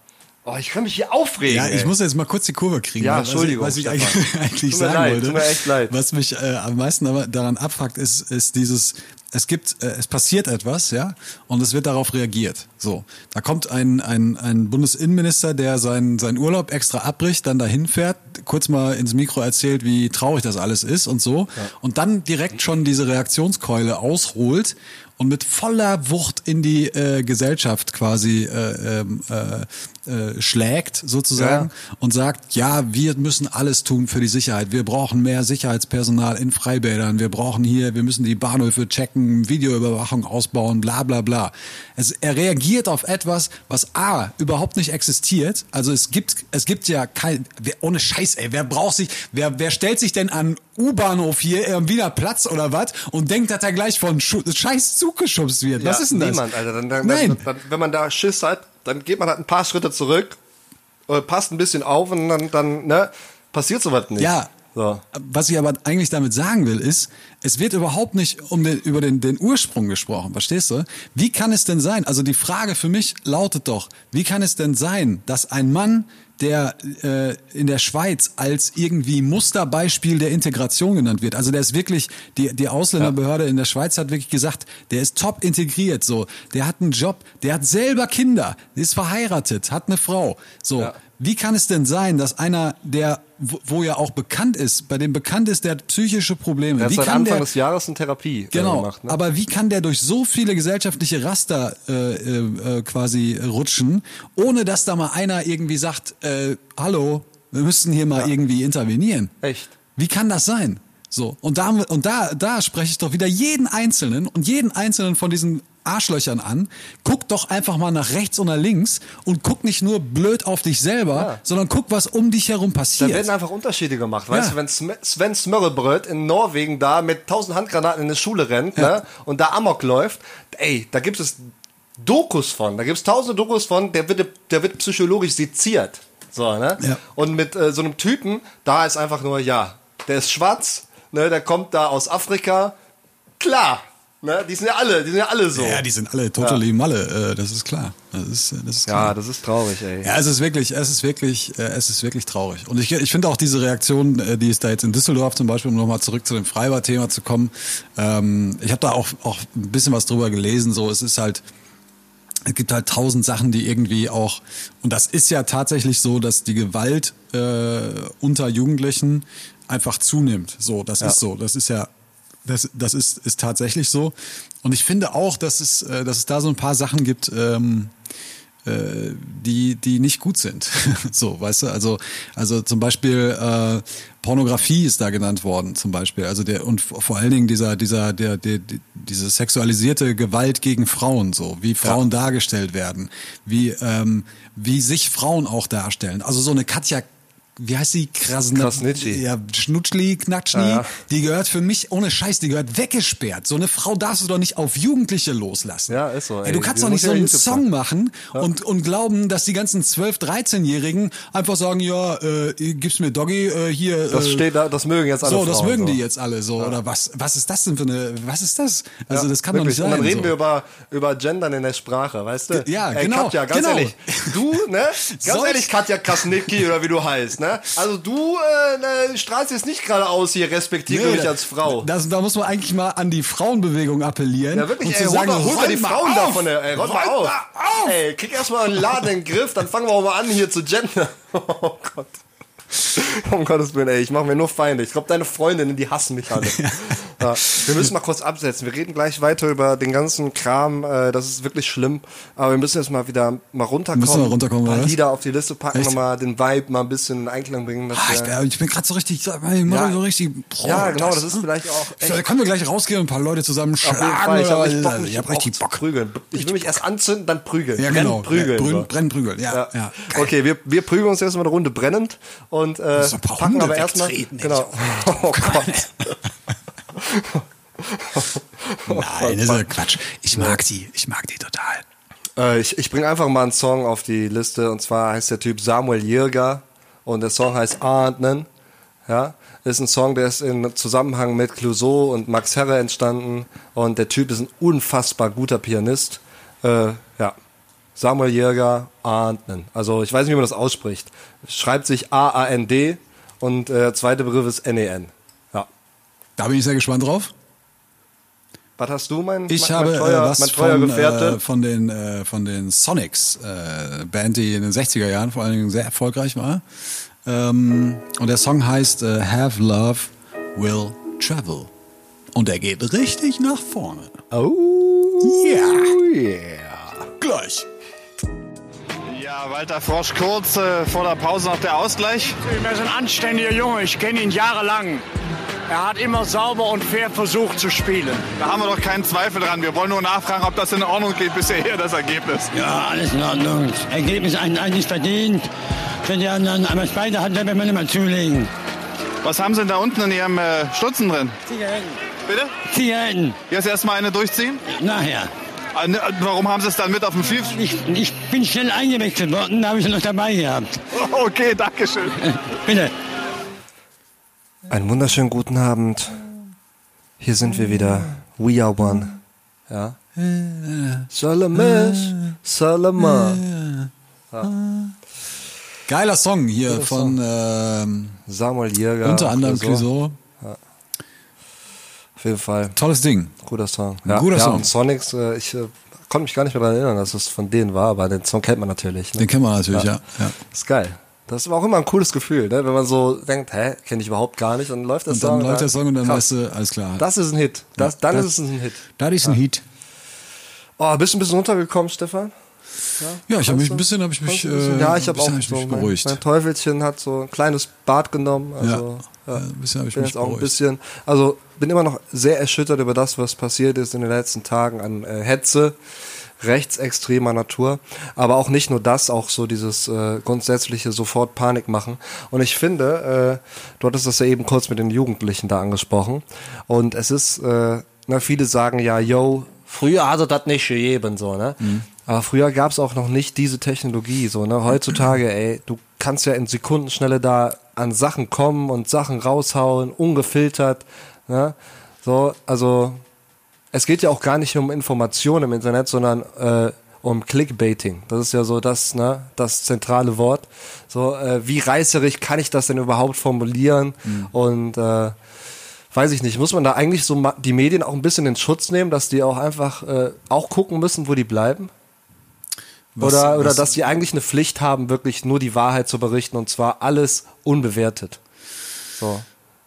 Oh, ich kann mich hier aufregen. Ja, ich ey. muss jetzt mal kurz die Kurve kriegen. Ja, weil- was ich- Entschuldigung, Was ich eigentlich, eigentlich sagen leid, wollte. tut mir echt leid. Was mich äh, am meisten aber daran abfuckt, ist, ist dieses, es gibt, äh, es passiert etwas, ja, und es wird darauf reagiert. So, da kommt ein, ein, ein Bundesinnenminister, der seinen, seinen Urlaub extra abbricht, dann dahin fährt, kurz mal ins Mikro erzählt, wie traurig das alles ist und so, und dann direkt schon diese Reaktionskeule ausholt und mit voller Wucht in die äh, Gesellschaft quasi äh, ähm, äh, äh, schlägt sozusagen Ja. und sagt, ja, wir müssen alles tun für die Sicherheit. Wir brauchen mehr Sicherheitspersonal in Freibädern. Wir brauchen hier, wir müssen die Bahnhöfe checken, Videoüberwachung ausbauen, bla bla bla. Es, er reagiert auf etwas, was A, überhaupt nicht existiert. Also es gibt, es gibt ja kein, wer, ohne Scheiß, ey, wer braucht sich, wer, wer stellt sich denn an U-Bahnhof hier am Wiener Platz oder was und denkt, dass er gleich von Schu Scheiß Zug geschubst wird? was Ja, ist denn das? Niemand, Alter. Dann, dann, Nein. Dann, dann, wenn man da Schiss hat, dann geht man halt ein paar Schritte zurück, äh, passt ein bisschen auf und dann, dann ne, passiert sowas nicht. Ja. So. Was ich aber eigentlich damit sagen will, ist, es wird überhaupt nicht um den, über den, den Ursprung gesprochen, verstehst du? Wie kann es denn sein? Also die Frage für mich lautet doch, wie kann es denn sein, dass ein Mann, der äh, in der Schweiz als irgendwie Musterbeispiel der Integration genannt wird. Also der ist wirklich, die, die Ausländerbehörde in der Schweiz hat wirklich gesagt, der ist top integriert, so. Der hat einen Job, der hat selber Kinder, ist verheiratet, hat eine Frau, so. Ja. Wie kann es denn sein, dass einer, der, wo, wo ja auch bekannt ist, bei dem bekannt ist, der hat psychische Probleme. Der hat wie seit kann Anfang der, des Jahres eine Therapie äh, Genau, gemacht. Ne? aber wie kann der durch so viele gesellschaftliche Raster äh, äh, äh, quasi rutschen, ohne dass da mal einer irgendwie sagt, äh, hallo, wir müssten hier mal irgendwie intervenieren. Echt? Wie kann das sein? So und da und da da spreche ich doch wieder jeden einzelnen und jeden einzelnen von diesen Arschlöchern an. Guck doch einfach mal nach rechts und nach links und guck nicht nur blöd auf dich selber, Ja. sondern guck, was um dich herum Da passiert. werden einfach Unterschiede gemacht. Weißt Ja. du, wenn Sm- Sven Smörrebröt in Norwegen da mit tausend Handgranaten in eine Schule rennt Ja. ne, und da Amok läuft, ey, da gibt es Dokus von. Da gibt es tausende Dokus von, der wird, der wird psychologisch seziert. So, ne? Ja. Und mit äh, so einem Typen, da ist einfach nur, ja, der ist schwarz, ne, der kommt da aus Afrika. Klar, ne, die sind ja alle, die sind ja alle so. ja, die sind alle totally Malle, äh, das ist klar. Das ist, äh, das ist klar. Ja, das ist traurig, ey. Ja, es ist wirklich, es ist wirklich, äh, es ist wirklich traurig. Und ich, ich finde auch diese Reaktion, äh, die ist da jetzt in Düsseldorf zum Beispiel, um nochmal zurück zu dem Freibad-Thema zu kommen. Ähm, ich habe da auch, auch ein bisschen was drüber gelesen. So, es ist halt, es gibt halt tausend Sachen, die irgendwie auch, und das ist ja tatsächlich so, dass die Gewalt äh, unter Jugendlichen einfach zunimmt. So, das ist so. Das ist ja, das, das ist, ist tatsächlich so. Und ich finde auch, dass es, äh, dass es da so ein paar Sachen gibt, ähm, äh, die, die nicht gut sind. so, weißt du, also, also zum Beispiel äh, Pornografie ist da genannt worden, zum Beispiel. Also der und vor allen Dingen dieser, dieser, der, der, die, diese sexualisierte Gewalt gegen Frauen, so wie Frauen dargestellt werden, wie, ähm, wie sich Frauen auch darstellen. Also so eine Katja wie heißt sie? Krasna Krasnitschi. Ja, Schnutschli, Knatschni. Ja, ja. Die gehört für mich, ohne Scheiß, die gehört weggesperrt. So eine Frau darfst du doch nicht auf Jugendliche loslassen. Ja, ist so, Ey, ey. du kannst doch nicht so ja einen Song machen. machen und, und glauben, dass die ganzen 12-, 13-Jährigen einfach sagen, ja, äh, gib's mir Doggy, äh, hier. Das äh, steht da, das mögen jetzt alle so, das Frauen, mögen so. die jetzt alle so. Oder was, was ist das denn für eine, was ist das? Also Ja, das kann wirklich. doch nicht sein. Und dann reden so. wir über, über Gendern in der Sprache, weißt du? Ja, Ey, genau, Katja, ganz genau. ehrlich, du, ne? Ganz Solch- ehrlich, Katja Krasnicki oder wie du heißt, ne? Also du äh, ne, strahlst jetzt nicht gerade aus hier, respektiere Nee, mich als Frau. Das, da muss man eigentlich mal an die Frauenbewegung appellieren. ja, wirklich, und ey, zu sagen, hol mal die Frauen auf! da von der, ey, räum mal auf. auf! Ey, krieg erstmal einen Laden in den Griff, dann fangen wir auch mal an hier zu gendern. Oh Gott. Um Gottes Willen, ey, ich mache mir nur Feinde. Ich glaube, deine Freundinnen, die hassen mich alle. ja. Wir müssen mal kurz absetzen. Wir reden gleich weiter über den ganzen Kram. Äh, das ist wirklich schlimm. Aber wir müssen jetzt mal wieder mal runterkommen. Müssen wir runterkommen, Ein oder paar? Lieder auf die Liste packen, Echt? nochmal den Vibe mal ein bisschen in Einklang bringen. Ah, ich, bin- gerade so richtig, ich Ja. so richtig. Boah, ja, genau, das ist vielleicht auch echt Da können wir gleich rausgehen und ein paar Leute zusammen schlagen. Ich habe? Bock, ich hab richtig Bock. prügeln. Ich will mich erst anzünden, dann prügeln. Ja, Brennen, genau. prügeln. Brünn, so. brennen, prügeln. Ja, ja. Ja. Okay, wir, wir prügeln uns jetzt mal eine Runde brennend und äh, So ein paar packen Hunde aber erstmal. Genau. Oh Gott. Nein, das ist ja Quatsch. Ich mag die. Ich mag die total. Äh, ich ich bringe einfach mal einen Song auf die Liste und zwar heißt der Typ Samuel Jirga und der Song heißt Ahnden. Ja, ist ein Song, der ist in Zusammenhang mit Clouseau und Max Herre entstanden und der Typ ist ein unfassbar guter Pianist. Äh, ja, Samuel Jirga Ahnden. Also ich weiß nicht, wie man das ausspricht. Schreibt sich A-A-N-D und äh, der zweite Begriff ist N-E-N. Ja. Da bin ich sehr gespannt drauf. Was hast du, mein, Ich mein, habe mein treuer, äh, was mein treuer von, Gefährte? äh, von den äh, von den Sonics, äh, Band, die in den 60er Jahren vor allen Dingen sehr erfolgreich war. Ähm, und der Song heißt äh, Have Love Will Travel. Und er geht richtig nach vorne. oh. Ja, Yeah. gleich. Ja, Walter Frosch kurz äh, vor der Pause noch der Ausgleich. Er ist ein anständiger Junge, ich kenne ihn jahrelang. Er hat immer sauber und fair versucht zu spielen. Da haben wir doch keinen Zweifel dran. Wir wollen nur nachfragen, ob das in Ordnung geht bisher, das Ergebnis. Ja, alles in Ordnung. Ergebnis ein- eigentlich verdient. Für die anderen, aber Speide hat werden wir nicht mal zulegen. Was haben Sie denn da unten in Ihrem äh, Stutzen drin? Zigaretten. Bitte? Zigaretten. Jetzt erstmal eine durchziehen? Nachher. Ah, ne, Warum haben Sie es dann mit auf dem Fief? Ich, ich bin schnell eingewechselt worden, da habe ich noch dabei gehabt. Okay, danke schön. Bitte. Einen wunderschönen guten Abend. Hier sind wir wieder. We are one. Ja. Salamesh, Salama. Geiler Song hier Geiler von Song. ähm, Samuel Jäger. unter anderem Clouseau. Auf jeden Fall. Tolles Ding. Guter Song. Ein guter ja, Song. Und Sonics, äh, ich äh, konnte mich gar nicht mehr daran erinnern, dass es von denen war, aber den Song kennt man natürlich. Ne? Den kennen wir natürlich, ja. ja. ist geil. Das war auch immer ein cooles Gefühl, ne? wenn man so denkt, hä, kenne ich überhaupt gar nicht, dann läuft der Und Song. dann läuft der Song und dann weißt du, alles klar. Das ist ein Hit. Das, dann das- ist es ein Hit. Das ist ein Hit. Oh, bist du ein bisschen runtergekommen, Stefan? Ja, ich habe mich ein bisschen, habe ich mich, äh, ja, ich habe auch hab ich mich mein, beruhigt. mein Teufelchen hat so ein kleines Bad genommen. Also, ja, ja, ein bisschen habe ich mich jetzt auch ein beruhigt. bisschen, also bin immer noch sehr erschüttert über das, was passiert ist in den letzten Tagen an äh, Hetze rechtsextremer Natur, aber auch nicht nur das, auch so dieses äh, grundsätzliche sofort Panik machen. Und ich finde, äh, du hattest das ja eben kurz mit den Jugendlichen da angesprochen. Und es ist, äh, na, viele sagen ja, yo, früher hatte das nicht gegeben, so, ne? Aber früher gab es auch noch nicht diese Technologie, so, ne? Heutzutage, ey, du kannst ja in Sekundenschnelle da an Sachen kommen und Sachen raushauen, ungefiltert, ne? So, also es geht ja auch gar nicht um Informationen im Internet, sondern äh, um Clickbaiting. Das ist ja so das, ne, das zentrale Wort. So, äh, wie reißerig kann ich das denn überhaupt formulieren? Und äh, weiß ich nicht, muss man da eigentlich so die Medien auch ein bisschen in Schutz nehmen, dass die auch einfach äh, auch gucken müssen, wo die bleiben? Was- oder oder was- dass die eigentlich eine Pflicht haben, wirklich nur die Wahrheit zu berichten und zwar alles unbewertet. So.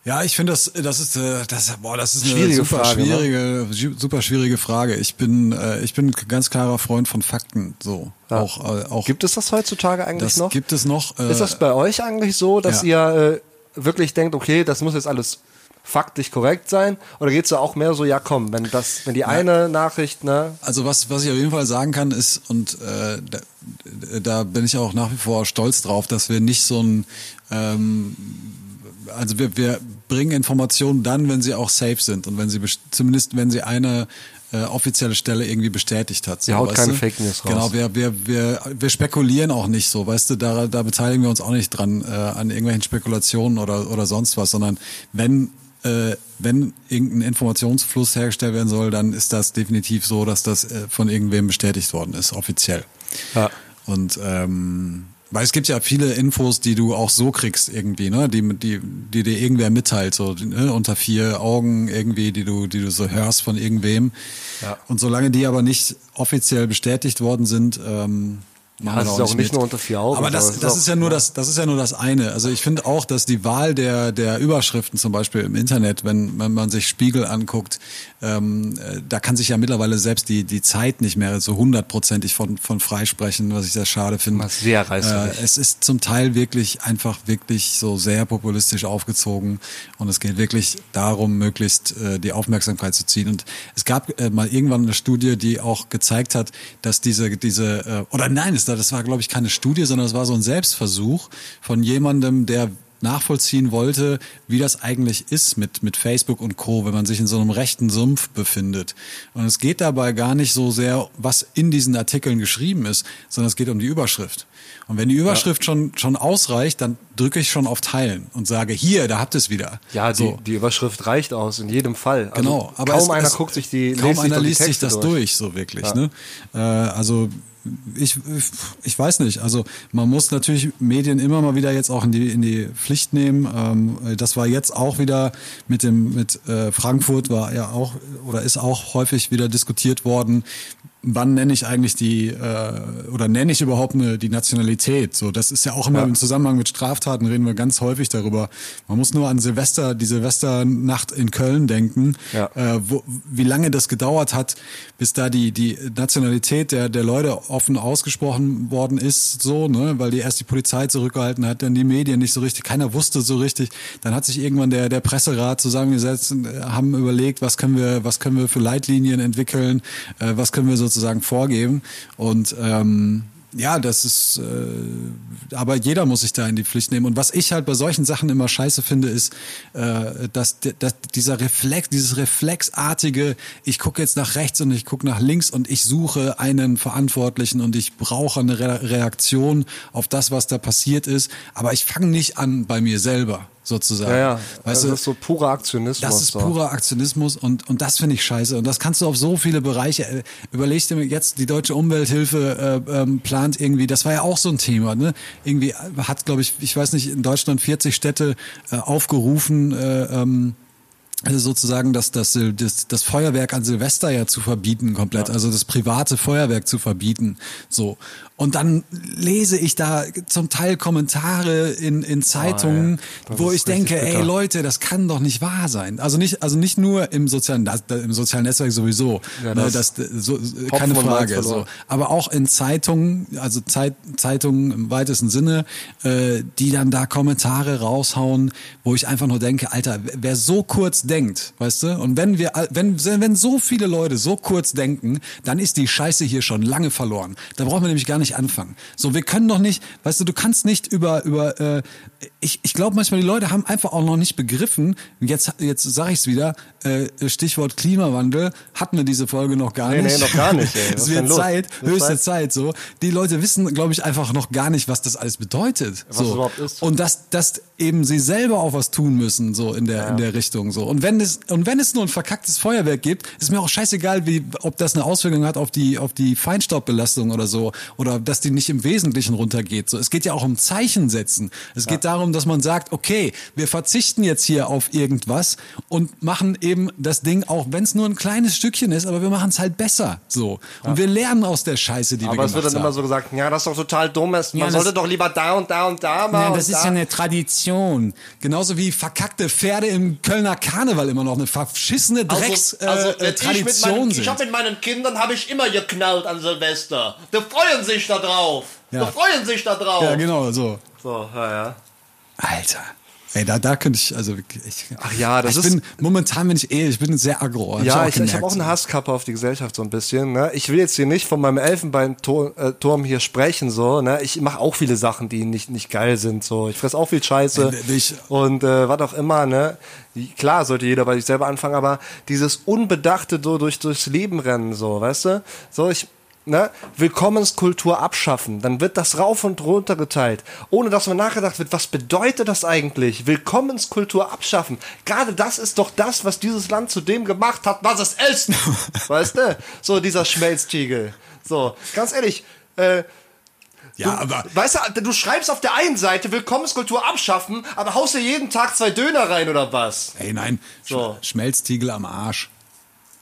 Ja, ich finde das, das ist, äh, das, boah, das ist eine Schwierige super Frage, ne? schwierige, ju- super schwierige Frage. Ich bin, äh, ich bin ein ganz klarer Freund von Fakten. So, Ja. auch, äh, auch. Gibt es das heutzutage eigentlich das noch? gibt es noch. Äh, Ist das bei euch eigentlich so, dass ihr äh, wirklich denkt, okay, das muss jetzt alles faktisch korrekt sein? Oder geht's da auch mehr so, ja komm, wenn das, wenn die eine Nachricht, ne? Also was, was ich auf jeden Fall sagen kann ist, und äh, da, da bin ich auch nach wie vor stolz drauf, dass wir nicht so ein, ähm, also wir, wir bringen Informationen dann, wenn sie auch safe sind und wenn sie zumindest wenn sie eine äh, offizielle Stelle irgendwie bestätigt hat. So, Ihr haut keine du? Fake News raus. Genau, wir, wir, wir, wir spekulieren auch nicht so, weißt du, da, da beteiligen wir uns auch nicht dran äh, an irgendwelchen Spekulationen oder, oder sonst was, sondern wenn äh, wenn irgendein Informationsfluss hergestellt werden soll, dann ist das definitiv so, dass das äh, von irgendwem bestätigt worden ist, offiziell. Ja. Und ähm, weil es gibt ja viele Infos, die du auch so kriegst irgendwie, ne, die die die dir irgendwer mitteilt, so ne? unter vier Augen irgendwie, die du die du so hörst von irgendwem. Ja. Und solange die aber nicht offiziell bestätigt worden sind, ähm, machen das da ist auch nicht mit. nur unter vier Augen, Aber das, das auch- ist ja nur das, das ist ja nur das eine. Also ich finde auch, dass die Wahl der der Überschriften zum Beispiel im Internet, wenn, wenn man sich Spiegel anguckt, ähm, äh, da kann sich ja mittlerweile selbst die die Zeit nicht mehr so hundertprozentig von von freisprechen, was ich sehr schade finde. Was sehr reißerig. Äh, es ist zum Teil wirklich einfach wirklich so sehr populistisch aufgezogen und es geht wirklich darum, möglichst äh, die Aufmerksamkeit zu ziehen. Und es gab äh, mal irgendwann eine Studie, die auch gezeigt hat, dass diese diese äh, oder nein, es, das war glaube ich keine Studie, sondern es war so ein Selbstversuch von jemandem, der nachvollziehen wollte, wie das eigentlich ist mit, mit Facebook und Co., wenn man sich in so einem rechten Sumpf befindet. Und es geht dabei gar nicht so sehr, was in diesen Artikeln geschrieben ist, sondern es geht um die Überschrift. Und wenn die Überschrift schon, schon ausreicht, dann drücke ich schon auf Teilen und sage, hier, da habt ihr es wieder. Ja, die, so. die Überschrift reicht aus, in jedem Fall. Also Genau, aber kaum es, einer es, guckt sich die kaum sich einer liest sich Texte das durch, so wirklich. Ja. Ne? Äh, also ich, ich weiß nicht. Also man muss natürlich Medien immer mal wieder jetzt auch in die in die Pflicht nehmen. Ähm, das war jetzt auch wieder mit dem mit äh, Frankfurt war ja auch oder ist auch häufig wieder diskutiert worden. Wann nenne ich eigentlich die äh, oder nenne ich überhaupt eine, die Nationalität? So, das ist ja auch immer Ja. im Zusammenhang mit Straftaten reden wir ganz häufig darüber. Man muss nur an Silvester, die Silvesternacht in Köln denken, Ja. äh, wo, wie lange das gedauert hat, bis da die die Nationalität der der Leute offen ausgesprochen worden ist, so, ne, weil die erst die Polizei zurückgehalten hat, dann die Medien nicht so richtig, keiner wusste so richtig. Dann hat sich irgendwann der der Presserat zusammengesetzt, und, äh, haben überlegt, was können wir was können wir für Leitlinien entwickeln, äh, was können wir sozusagen vorgeben und ähm, ja, das ist, äh, aber jeder muss sich da in die Pflicht nehmen. Und was ich halt bei solchen Sachen immer scheiße finde, ist, äh, dass, dass dieser Reflex, dieses reflexartige, ich gucke jetzt nach rechts und ich gucke nach links und ich suche einen Verantwortlichen und ich brauche eine Re Reaktion auf das, was da passiert ist. Aber ich fange nicht an bei mir selber, sozusagen. Ja, ja. Weißt das du, ist so purer Aktionismus. das ist purer Aktionismus und, und das finde ich scheiße. Und das kannst du auf so viele Bereiche. Äh, Überleg dir jetzt, die Deutsche Umwelthilfe äh, ähm, plant irgendwie, das war ja auch so ein Thema, ne? Irgendwie hat, glaube ich, ich weiß nicht, in Deutschland 40 Städte äh, aufgerufen, äh, ähm, also sozusagen das, das, das, das Feuerwerk an Silvester ja zu verbieten komplett, also das private Feuerwerk zu verbieten. So. Und dann lese ich da zum Teil Kommentare in, in Zeitungen, Das wo ich denke, richtig ey bitter. Leute, das kann doch nicht wahr sein. Also nicht, also nicht nur im sozialen, das, im sozialen Netzwerk sowieso, Ja, ne, das- das, so, keine Frage. So. Aber auch in Zeitungen, also Zeit, Zeitungen im weitesten Sinne, äh, die dann da Kommentare raushauen, wo ich einfach nur denke, Alter, wer so kurz denkt, weißt du, und wenn wir, wenn, wenn so viele Leute so kurz denken, dann ist die Scheiße hier schon lange verloren. Da brauchen wir nämlich gar nicht anfangen. So, wir können doch nicht, weißt du, du kannst nicht über, über, äh, ich, ich glaube manchmal, die Leute haben einfach auch noch nicht begriffen, jetzt, jetzt sage ich es wieder, äh, Stichwort Klimawandel, hatten wir diese Folge noch gar Nee, nee, nicht. noch gar nicht, ey. Was es wird los? Zeit, Wird höchste Zeit. Zeit, so. Die Leute wissen, glaube ich, einfach noch gar nicht, was das alles bedeutet. Was so. überhaupt ist. Und dass, dass eben sie selber auch was tun müssen, so in der, in der Richtung, so. Und wenn es, und wenn es nur ein verkacktes Feuerwerk gibt, ist mir auch scheißegal, wie, ob das eine Auswirkung hat auf die, auf die Feinstaubbelastung oder so, oder dass die nicht im Wesentlichen runtergeht, so. Es geht ja auch um Zeichen setzen. Es geht darum, dass man sagt, okay, wir verzichten jetzt hier auf irgendwas und machen eben das Ding, auch wenn es nur ein kleines Stückchen ist, aber wir machen es halt besser, so. Und wir lernen aus der Scheiße, die wir Aber gemacht es wird dann haben. immer so gesagt, ja, das ist doch total dumm. Man Ja, sollte doch lieber da und da und da machen. Ja, das und ist da. ja eine Tradition. Genauso wie verkackte Pferde im Kölner Karneval immer noch eine verschissene Drecks äh, Also, äh, ich Tradition meinen, sind. ich habe mit meinen Kindern habe ich immer geknallt an Silvester. Die freuen sich da drauf. Ja. Die freuen sich da drauf. ja, genau, so. So, ja, ja. Alter. Ey, da, da könnte ich, also ich, Ach ja, das ich ist- bin, momentan bin ich eh, ich bin sehr aggro. hab Ja, ich, ich habe auch eine Hasskappe auf die Gesellschaft so ein bisschen. Ne? Ich will jetzt hier nicht von meinem Elfenbeinturm hier sprechen. so. Ne? Ich mache auch viele Sachen, die nicht, nicht geil sind. so. Ich fress auch viel Scheiße Äh, ich- und äh, was auch immer. Ne? Klar sollte jeder bei sich selber anfangen, aber dieses unbedachte so durch durchs Leben rennen, so, weißt du? So, ich ne, Willkommenskultur abschaffen, dann wird das rauf und runter geteilt, ohne dass man nachgedacht wird, was bedeutet das eigentlich? Willkommenskultur abschaffen. Gerade das ist doch das, was dieses Land zu dem gemacht hat, was es ist. weißt du? So dieser Schmelztiegel. So, ganz ehrlich, äh, Ja, du, aber weißt du, du schreibst auf der einen Seite Willkommenskultur abschaffen, aber haust dir jeden Tag zwei Döner rein oder was? Ey, nein, So. Sch Schmelztiegel am Arsch.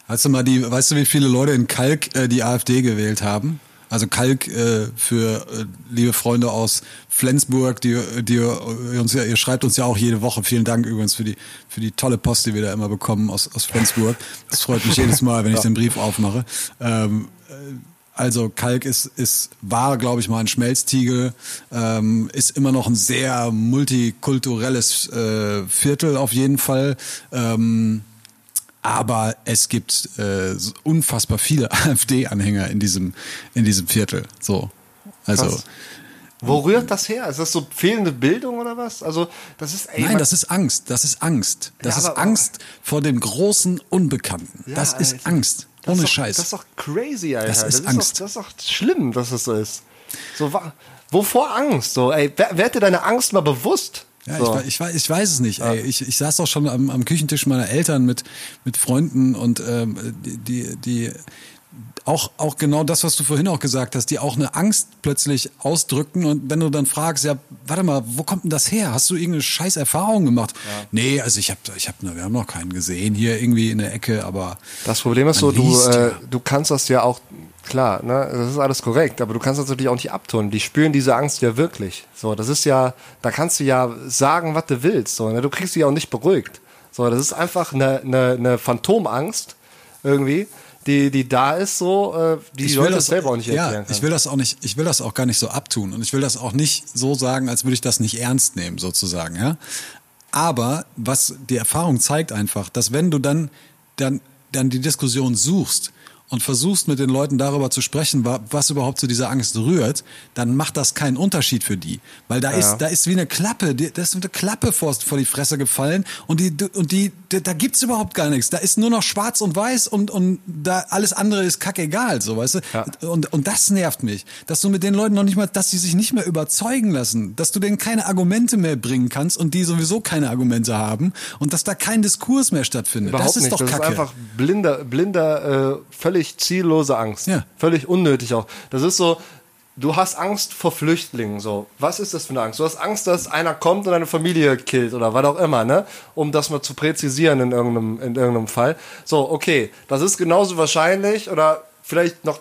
Weißt du mal, die, weißt du, wie viele Leute in Kalk äh, die AfD gewählt haben? Also Kalk äh, für äh, liebe Freunde aus Flensburg, die, die äh, uns ja, ihr schreibt uns ja auch jede Woche. Vielen Dank übrigens für die für die tolle Post, die wir da immer bekommen aus, aus Flensburg. Das freut mich jedes Mal, wenn ich den Brief aufmache. Ähm, äh, also Kalk ist, ist war, glaube ich, mal ein Schmelztiegel, ähm, ist immer noch ein sehr multikulturelles äh, Viertel auf jeden Fall. Ähm, aber es gibt äh, unfassbar viele AfD-Anhänger in diesem in diesem Viertel. So, also Krass. Wo rührt das her? Ist das so fehlende Bildung oder was? Also, das ist, ey, nein, das ist Angst. Das ist Angst. Das Ja, ist aber- Angst vor dem großen Unbekannten. Ja, das ist Alter. Angst. das Ohne ist doch, Scheiß. Das ist doch crazy, Alter. Das ist Doch, Angst. das ist doch schlimm, dass es so ist. So, wovor Angst? So, ey, wer, werd dir deine Angst mal bewusst? Ja, so. ich, ich, weiß, ich weiß es nicht. Ey. Ich, ich saß doch schon am, am Küchentisch meiner Eltern mit, mit Freunden und ähm, die, die auch, auch genau das, was du vorhin auch gesagt hast, die auch eine Angst plötzlich ausdrücken und wenn du dann fragst, ja, warte mal, wo kommt denn das her? Hast du irgendeine scheiß Erfahrung gemacht? Nee, also ich habe, ich hab, wir haben noch keinen gesehen hier irgendwie in der Ecke, aber Das Problem ist so, Man du, liest, äh, ja. du kannst das ja auch Klar, ne, das ist alles korrekt, aber du kannst das natürlich auch nicht abtun. Die spüren diese Angst ja wirklich. So, das ist ja, da kannst du ja sagen, was du willst. So, ne? Du kriegst sie ja auch nicht beruhigt. So, das ist einfach eine, eine, eine Phantomangst irgendwie, die, die da ist, so, äh, die die Leute selber auch nicht ja, erklären können. ich will das auch nicht, ich will das auch gar nicht so abtun und ich will das auch nicht so sagen, als würde ich das nicht ernst nehmen, sozusagen, ja. Aber was die Erfahrung zeigt einfach, dass wenn du dann, dann, dann die Diskussion suchst und versuchst mit den Leuten darüber zu sprechen, wa- was überhaupt zu dieser Angst rührt, dann macht das keinen Unterschied für die, weil da ist da ist wie eine Klappe, da ist eine Klappe vor, vor die Fresse gefallen und die und die da, gibt's überhaupt gar nichts, da ist nur noch Schwarz und Weiß und und da alles andere ist kackegal, so weißt du und und das nervt mich, dass du mit den Leuten noch nicht mal, dass sie sich nicht mehr überzeugen lassen, dass du denen keine Argumente mehr bringen kannst und die sowieso keine Argumente haben und dass da kein Diskurs mehr stattfindet. Überhaupt das ist nicht. doch das kacke. ist einfach blinder, blinder, äh, völlig ziellose Angst. Ja. Völlig unnötig auch. Das ist so, du hast Angst vor Flüchtlingen. So, was ist das für eine Angst? Du hast Angst, dass einer kommt und deine Familie killt oder was auch immer, ne? Um das mal zu präzisieren in irgendeinem, in irgendeinem Fall. So, okay, das ist genauso wahrscheinlich oder vielleicht noch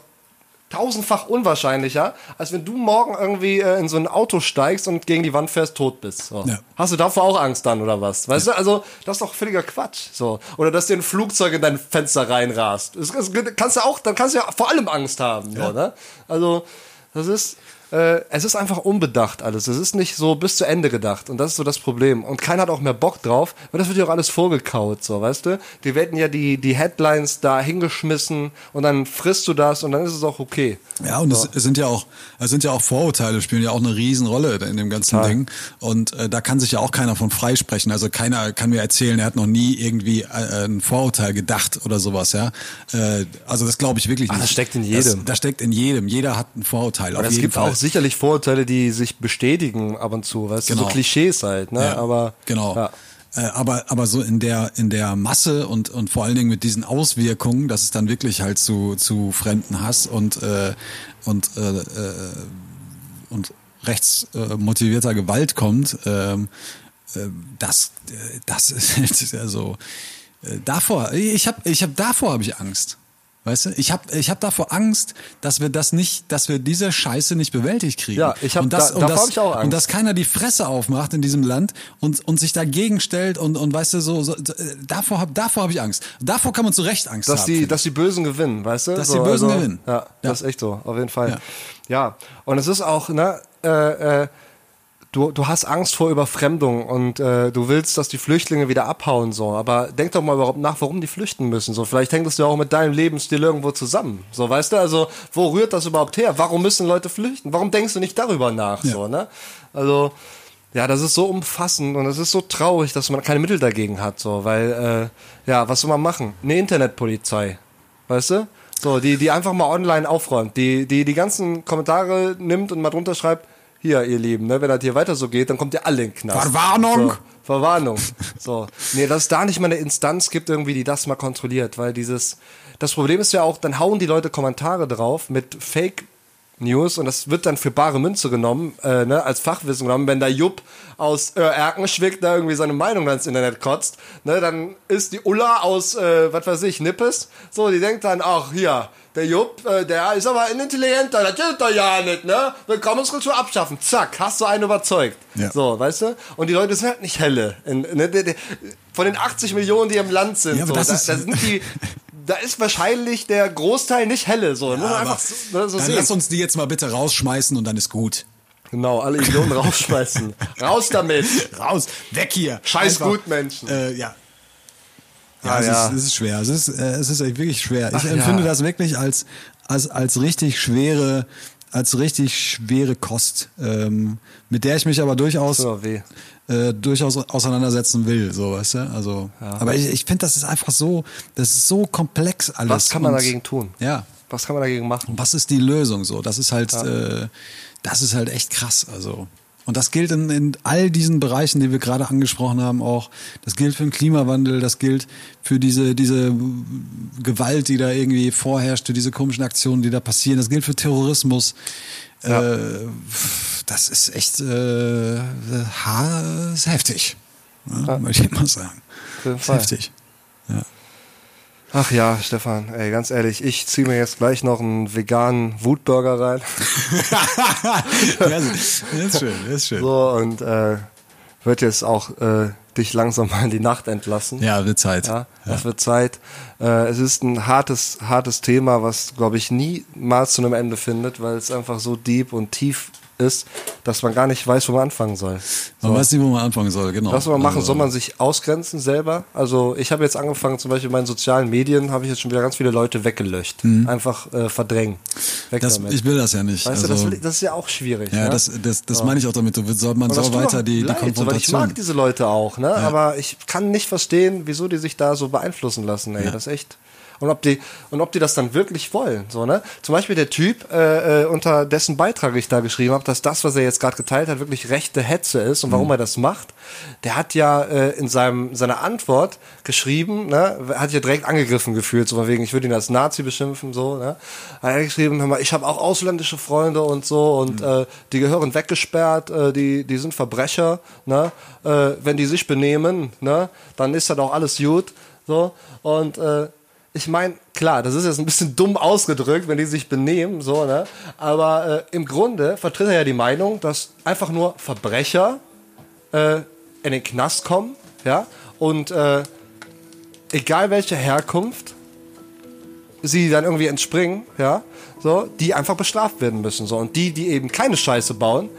tausendfach unwahrscheinlicher, als wenn du morgen irgendwie äh, in so ein Auto steigst und gegen die Wand fährst, tot bist. So. Ja. Hast du davor auch Angst dann oder was? Weißt du, also das ist doch völliger Quatsch. So. Oder dass dir ein Flugzeug in dein Fenster reinrast. Das, das kannst du auch, dann kannst du ja vor allem Angst haben. So, ne? Also das ist, äh, es ist einfach unbedacht alles. Es ist nicht so bis zu Ende gedacht. Und das ist so das Problem. Und keiner hat auch mehr Bock drauf, weil das wird ja auch alles vorgekaut, so, weißt du? Die werden ja die, die Headlines da hingeschmissen und dann frisst du das und dann ist es auch okay. Ja, und es, es sind ja auch, es sind ja auch Vorurteile, spielen ja auch eine Riesenrolle in dem ganzen Total. Ding. Und äh, da kann sich ja auch keiner von freisprechen. Also keiner kann mir erzählen, er hat noch nie irgendwie äh, ein Vorurteil gedacht oder sowas, ja. Äh, also das glaube ich wirklich nicht. das steckt in Das, jedem. das steckt in jedem. Jeder hat ein Vorurteil. Aber auf jeden gibt Fall. auch sicherlich Vorurteile, die sich bestätigen ab und zu, weißt du, Genau. so Klischees halt, ne? Ja, Aber genau. Ja. Äh, aber aber so in der in der Masse und und vor allen Dingen mit diesen Auswirkungen, dass es dann wirklich halt zu zu Fremdenhass und äh, und äh, äh, und rechtsmotivierter motivierter Gewalt kommt, ähm, äh, das das ist also davor ich habe ich habe davor habe ich Angst. Weißt du, ich habe ich hab davor Angst, dass wir das nicht, dass wir diese Scheiße nicht bewältigt kriegen. Ja, ich hab und das, da- und das, hab ich auch Angst. Und dass keiner die Fresse aufmacht in diesem Land und, und sich dagegen stellt und, und weißt du, so, so äh, davor habe davor hab ich Angst. Davor kann man zu Recht Angst dass haben. die, dass die Bösen gewinnen, weißt du? Dass die Bösen gewinnen. Ja, Ja. das ist echt so, auf jeden Fall. Ja. Ja, und es ist auch, ne, äh, äh, du, du hast Angst vor Überfremdung und äh, du willst, dass die Flüchtlinge wieder abhauen, so. Aber denk doch mal überhaupt nach, warum die flüchten müssen. So, vielleicht hängt es ja auch mit deinem Lebensstil irgendwo zusammen. So, weißt du, also, wo rührt das überhaupt her? Warum müssen Leute flüchten? Warum denkst du nicht darüber nach? Ja. So, ne? Also, ja, das ist so umfassend und es ist so traurig, dass man keine Mittel dagegen hat, so, weil, äh, ja, was soll man machen? Eine Internetpolizei, weißt du? So, die, die einfach mal online aufräumt, die, die die ganzen Kommentare nimmt und mal drunter schreibt, hier, ihr Lieben, ne, wenn das hier weiter so geht, dann kommt ihr alle in den Knast. Verwarnung! So, Verwarnung. So. Nee, dass es da nicht mal eine Instanz gibt irgendwie, die das mal kontrolliert, weil dieses, das Problem ist ja auch, dann hauen die Leute Kommentare drauf mit Fake News und das wird dann für bare Münze genommen, äh, ne, als Fachwissen genommen. Wenn der Jupp aus äh, Erkenschwick da irgendwie seine Meinung ans Internet kotzt, ne, dann ist die Ulla aus, äh, was weiß ich, Nippes, so, die denkt dann, ach, hier, der Jupp, äh, der ist aber ein intelligenter, das ist doch ja nicht, ne? Willkommenskultur abschaffen. Zack, hast du einen überzeugt. Ja. So, weißt du? Und die Leute sind halt nicht helle. In, ne, de, de, von den 80 Millionen, die im Land sind, Ja, so, das da, ist- da sind die, da ist wahrscheinlich der Großteil nicht helle, so. Man Aber einfach so, ne, so dann sehen. lass uns die jetzt mal bitte rausschmeißen und dann ist gut. Genau, alle Idioten rausschmeißen. Raus damit. Raus, weg hier. Scheiß Einfach, Gutmenschen. Äh, ja. Ja, Ah, es, ja. Ist, es ist schwer. Es ist, äh, es ist echt wirklich schwer. Ich Ach, empfinde ja. das wirklich als, als, als richtig schwere, als richtig schwere Kost, ähm, mit der ich mich aber durchaus, weh. äh, durchaus auseinandersetzen will, so, weißt du? Also, aber ich, ich finde, das ist einfach so, das ist so komplex alles. Was kann man Und- dagegen tun? Ja. Was kann man dagegen machen? Was ist die Lösung so? Das ist halt, äh, das ist halt echt krass. Also und das gilt in, in all diesen Bereichen, die wir gerade angesprochen haben, auch. Das gilt für den Klimawandel, das gilt für diese diese Gewalt, die da irgendwie vorherrscht, für diese komischen Aktionen, die da passieren. Das gilt für Terrorismus. Äh, das ist echt äh, ha- ist heftig, ja, möchte ich mal sagen. Heftig. Ach ja, Stefan, ey, ganz ehrlich, ich ziehe mir jetzt gleich noch einen veganen Wutburger rein. das ist schön, das ist schön. So, und äh, wird jetzt auch äh, dich langsam mal in die Nacht entlassen. Ja, wird Zeit. Ja, es wird Zeit. Äh, es ist ein hartes, hartes Thema, was, glaube ich, niemals zu einem Ende findet, weil es einfach so deep und tief ist, dass man gar nicht weiß, wo man anfangen soll. Man weiß nicht, wo man anfangen soll, genau. Was soll man machen? Also- Soll man sich ausgrenzen selber? Also ich habe jetzt angefangen, zum Beispiel in meinen sozialen Medien habe ich jetzt schon wieder ganz viele Leute weggelöscht. Einfach äh, verdrängen. Weg Mhm. Das, damit. ich will das ja nicht. weißt du, also, das, will- das ist ja auch schwierig. ja, ne? das, das, das Ja. meine ich auch damit. Du soll, man soll weiter die, die leid, so, weil ich Konfrontation. mag diese Leute auch, ne? Aber ich kann nicht verstehen, wieso die sich da so beeinflussen lassen, ey. Ja. Das ist echt. Und ob die, und ob die das dann wirklich wollen, so, ne? Zum Beispiel der Typ, äh, äh, unter dessen Beitrag ich da geschrieben habe, dass das, was er jetzt gerade geteilt hat, wirklich rechte Hetze ist und Mhm. warum er das macht. Der hat ja äh, in seinem, seiner Antwort geschrieben, ne, hat ja direkt angegriffen gefühlt, so von wegen, ich würde ihn als Nazi beschimpfen, so, ne? Hat er geschrieben, hör mal, ich habe auch ausländische Freunde und so und Mhm. äh, die gehören weggesperrt, äh, die, die sind Verbrecher, ne? Äh, wenn die sich benehmen, ne, dann ist das auch alles gut, so. Und äh, ich meine, klar, das ist jetzt ein bisschen dumm ausgedrückt, wenn die sich benehmen, so, ne? Aber äh, im Grunde vertritt er ja die Meinung, dass einfach nur Verbrecher äh, in den Knast kommen, ja, und äh, egal welche Herkunft sie dann irgendwie entspringen, ja, so, die einfach bestraft werden müssen, so. Und die, die eben keine Scheiße bauen,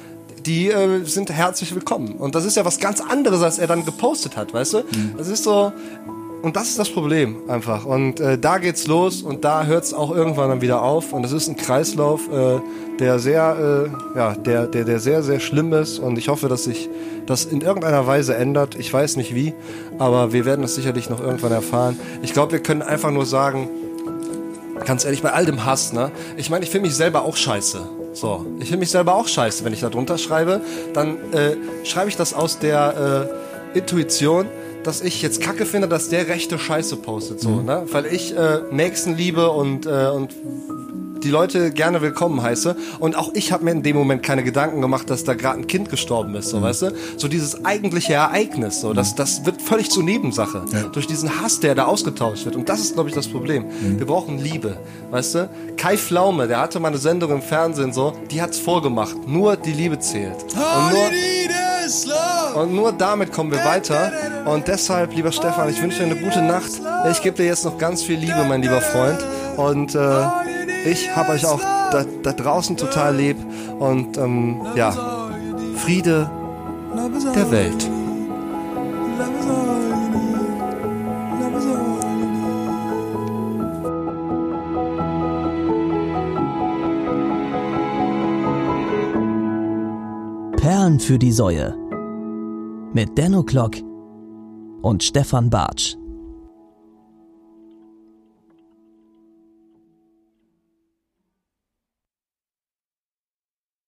die äh, sind herzlich willkommen. Und das ist ja was ganz anderes, als er dann gepostet hat, weißt du? Das ist so, und das ist das Problem einfach. Und äh, da geht's los und da hört's auch irgendwann dann wieder auf. Und es ist ein Kreislauf, äh, der sehr, äh, ja, der, der, der sehr, sehr schlimm ist. Und ich hoffe, dass sich das in irgendeiner Weise ändert. Ich weiß nicht wie, aber wir werden das sicherlich noch irgendwann erfahren. Ich glaube, wir können einfach nur sagen, ganz ehrlich, bei all dem Hass, ne? Ich meine, ich finde mich selber auch scheiße. So, ich finde mich selber auch scheiße. Wenn ich da drunter schreibe, dann äh, schreibe ich das aus der äh, Intuition, dass ich jetzt kacke finde, dass der rechte Scheiße postet, so, ne? Weil ich äh, Nächstenliebe und, äh, und die Leute gerne willkommen heiße. Und auch ich habe mir in dem Moment keine Gedanken gemacht, dass da gerade ein Kind gestorben ist, so, weißt du? So dieses eigentliche Ereignis, so, das, das wird völlig zur Nebensache. Ja. Durch diesen Hass, der da ausgetauscht wird. Und das ist, glaube ich, das Problem. Wir brauchen Liebe, weißt du? Kai Pflaume, der hatte mal eine Sendung im Fernsehen, so, die hat's vorgemacht. Nur die Liebe zählt. Und nur, und nur damit kommen wir weiter. Und deshalb, lieber Stefan, ich wünsche dir eine gute Nacht. Ich gebe dir jetzt noch ganz viel Liebe, mein lieber Freund. Und äh, ich habe euch auch da, da draußen total lieb. Und ähm, ja, Friede der Welt. Perlen für die Säue. Mit Denno Klock und Stefan Bartsch.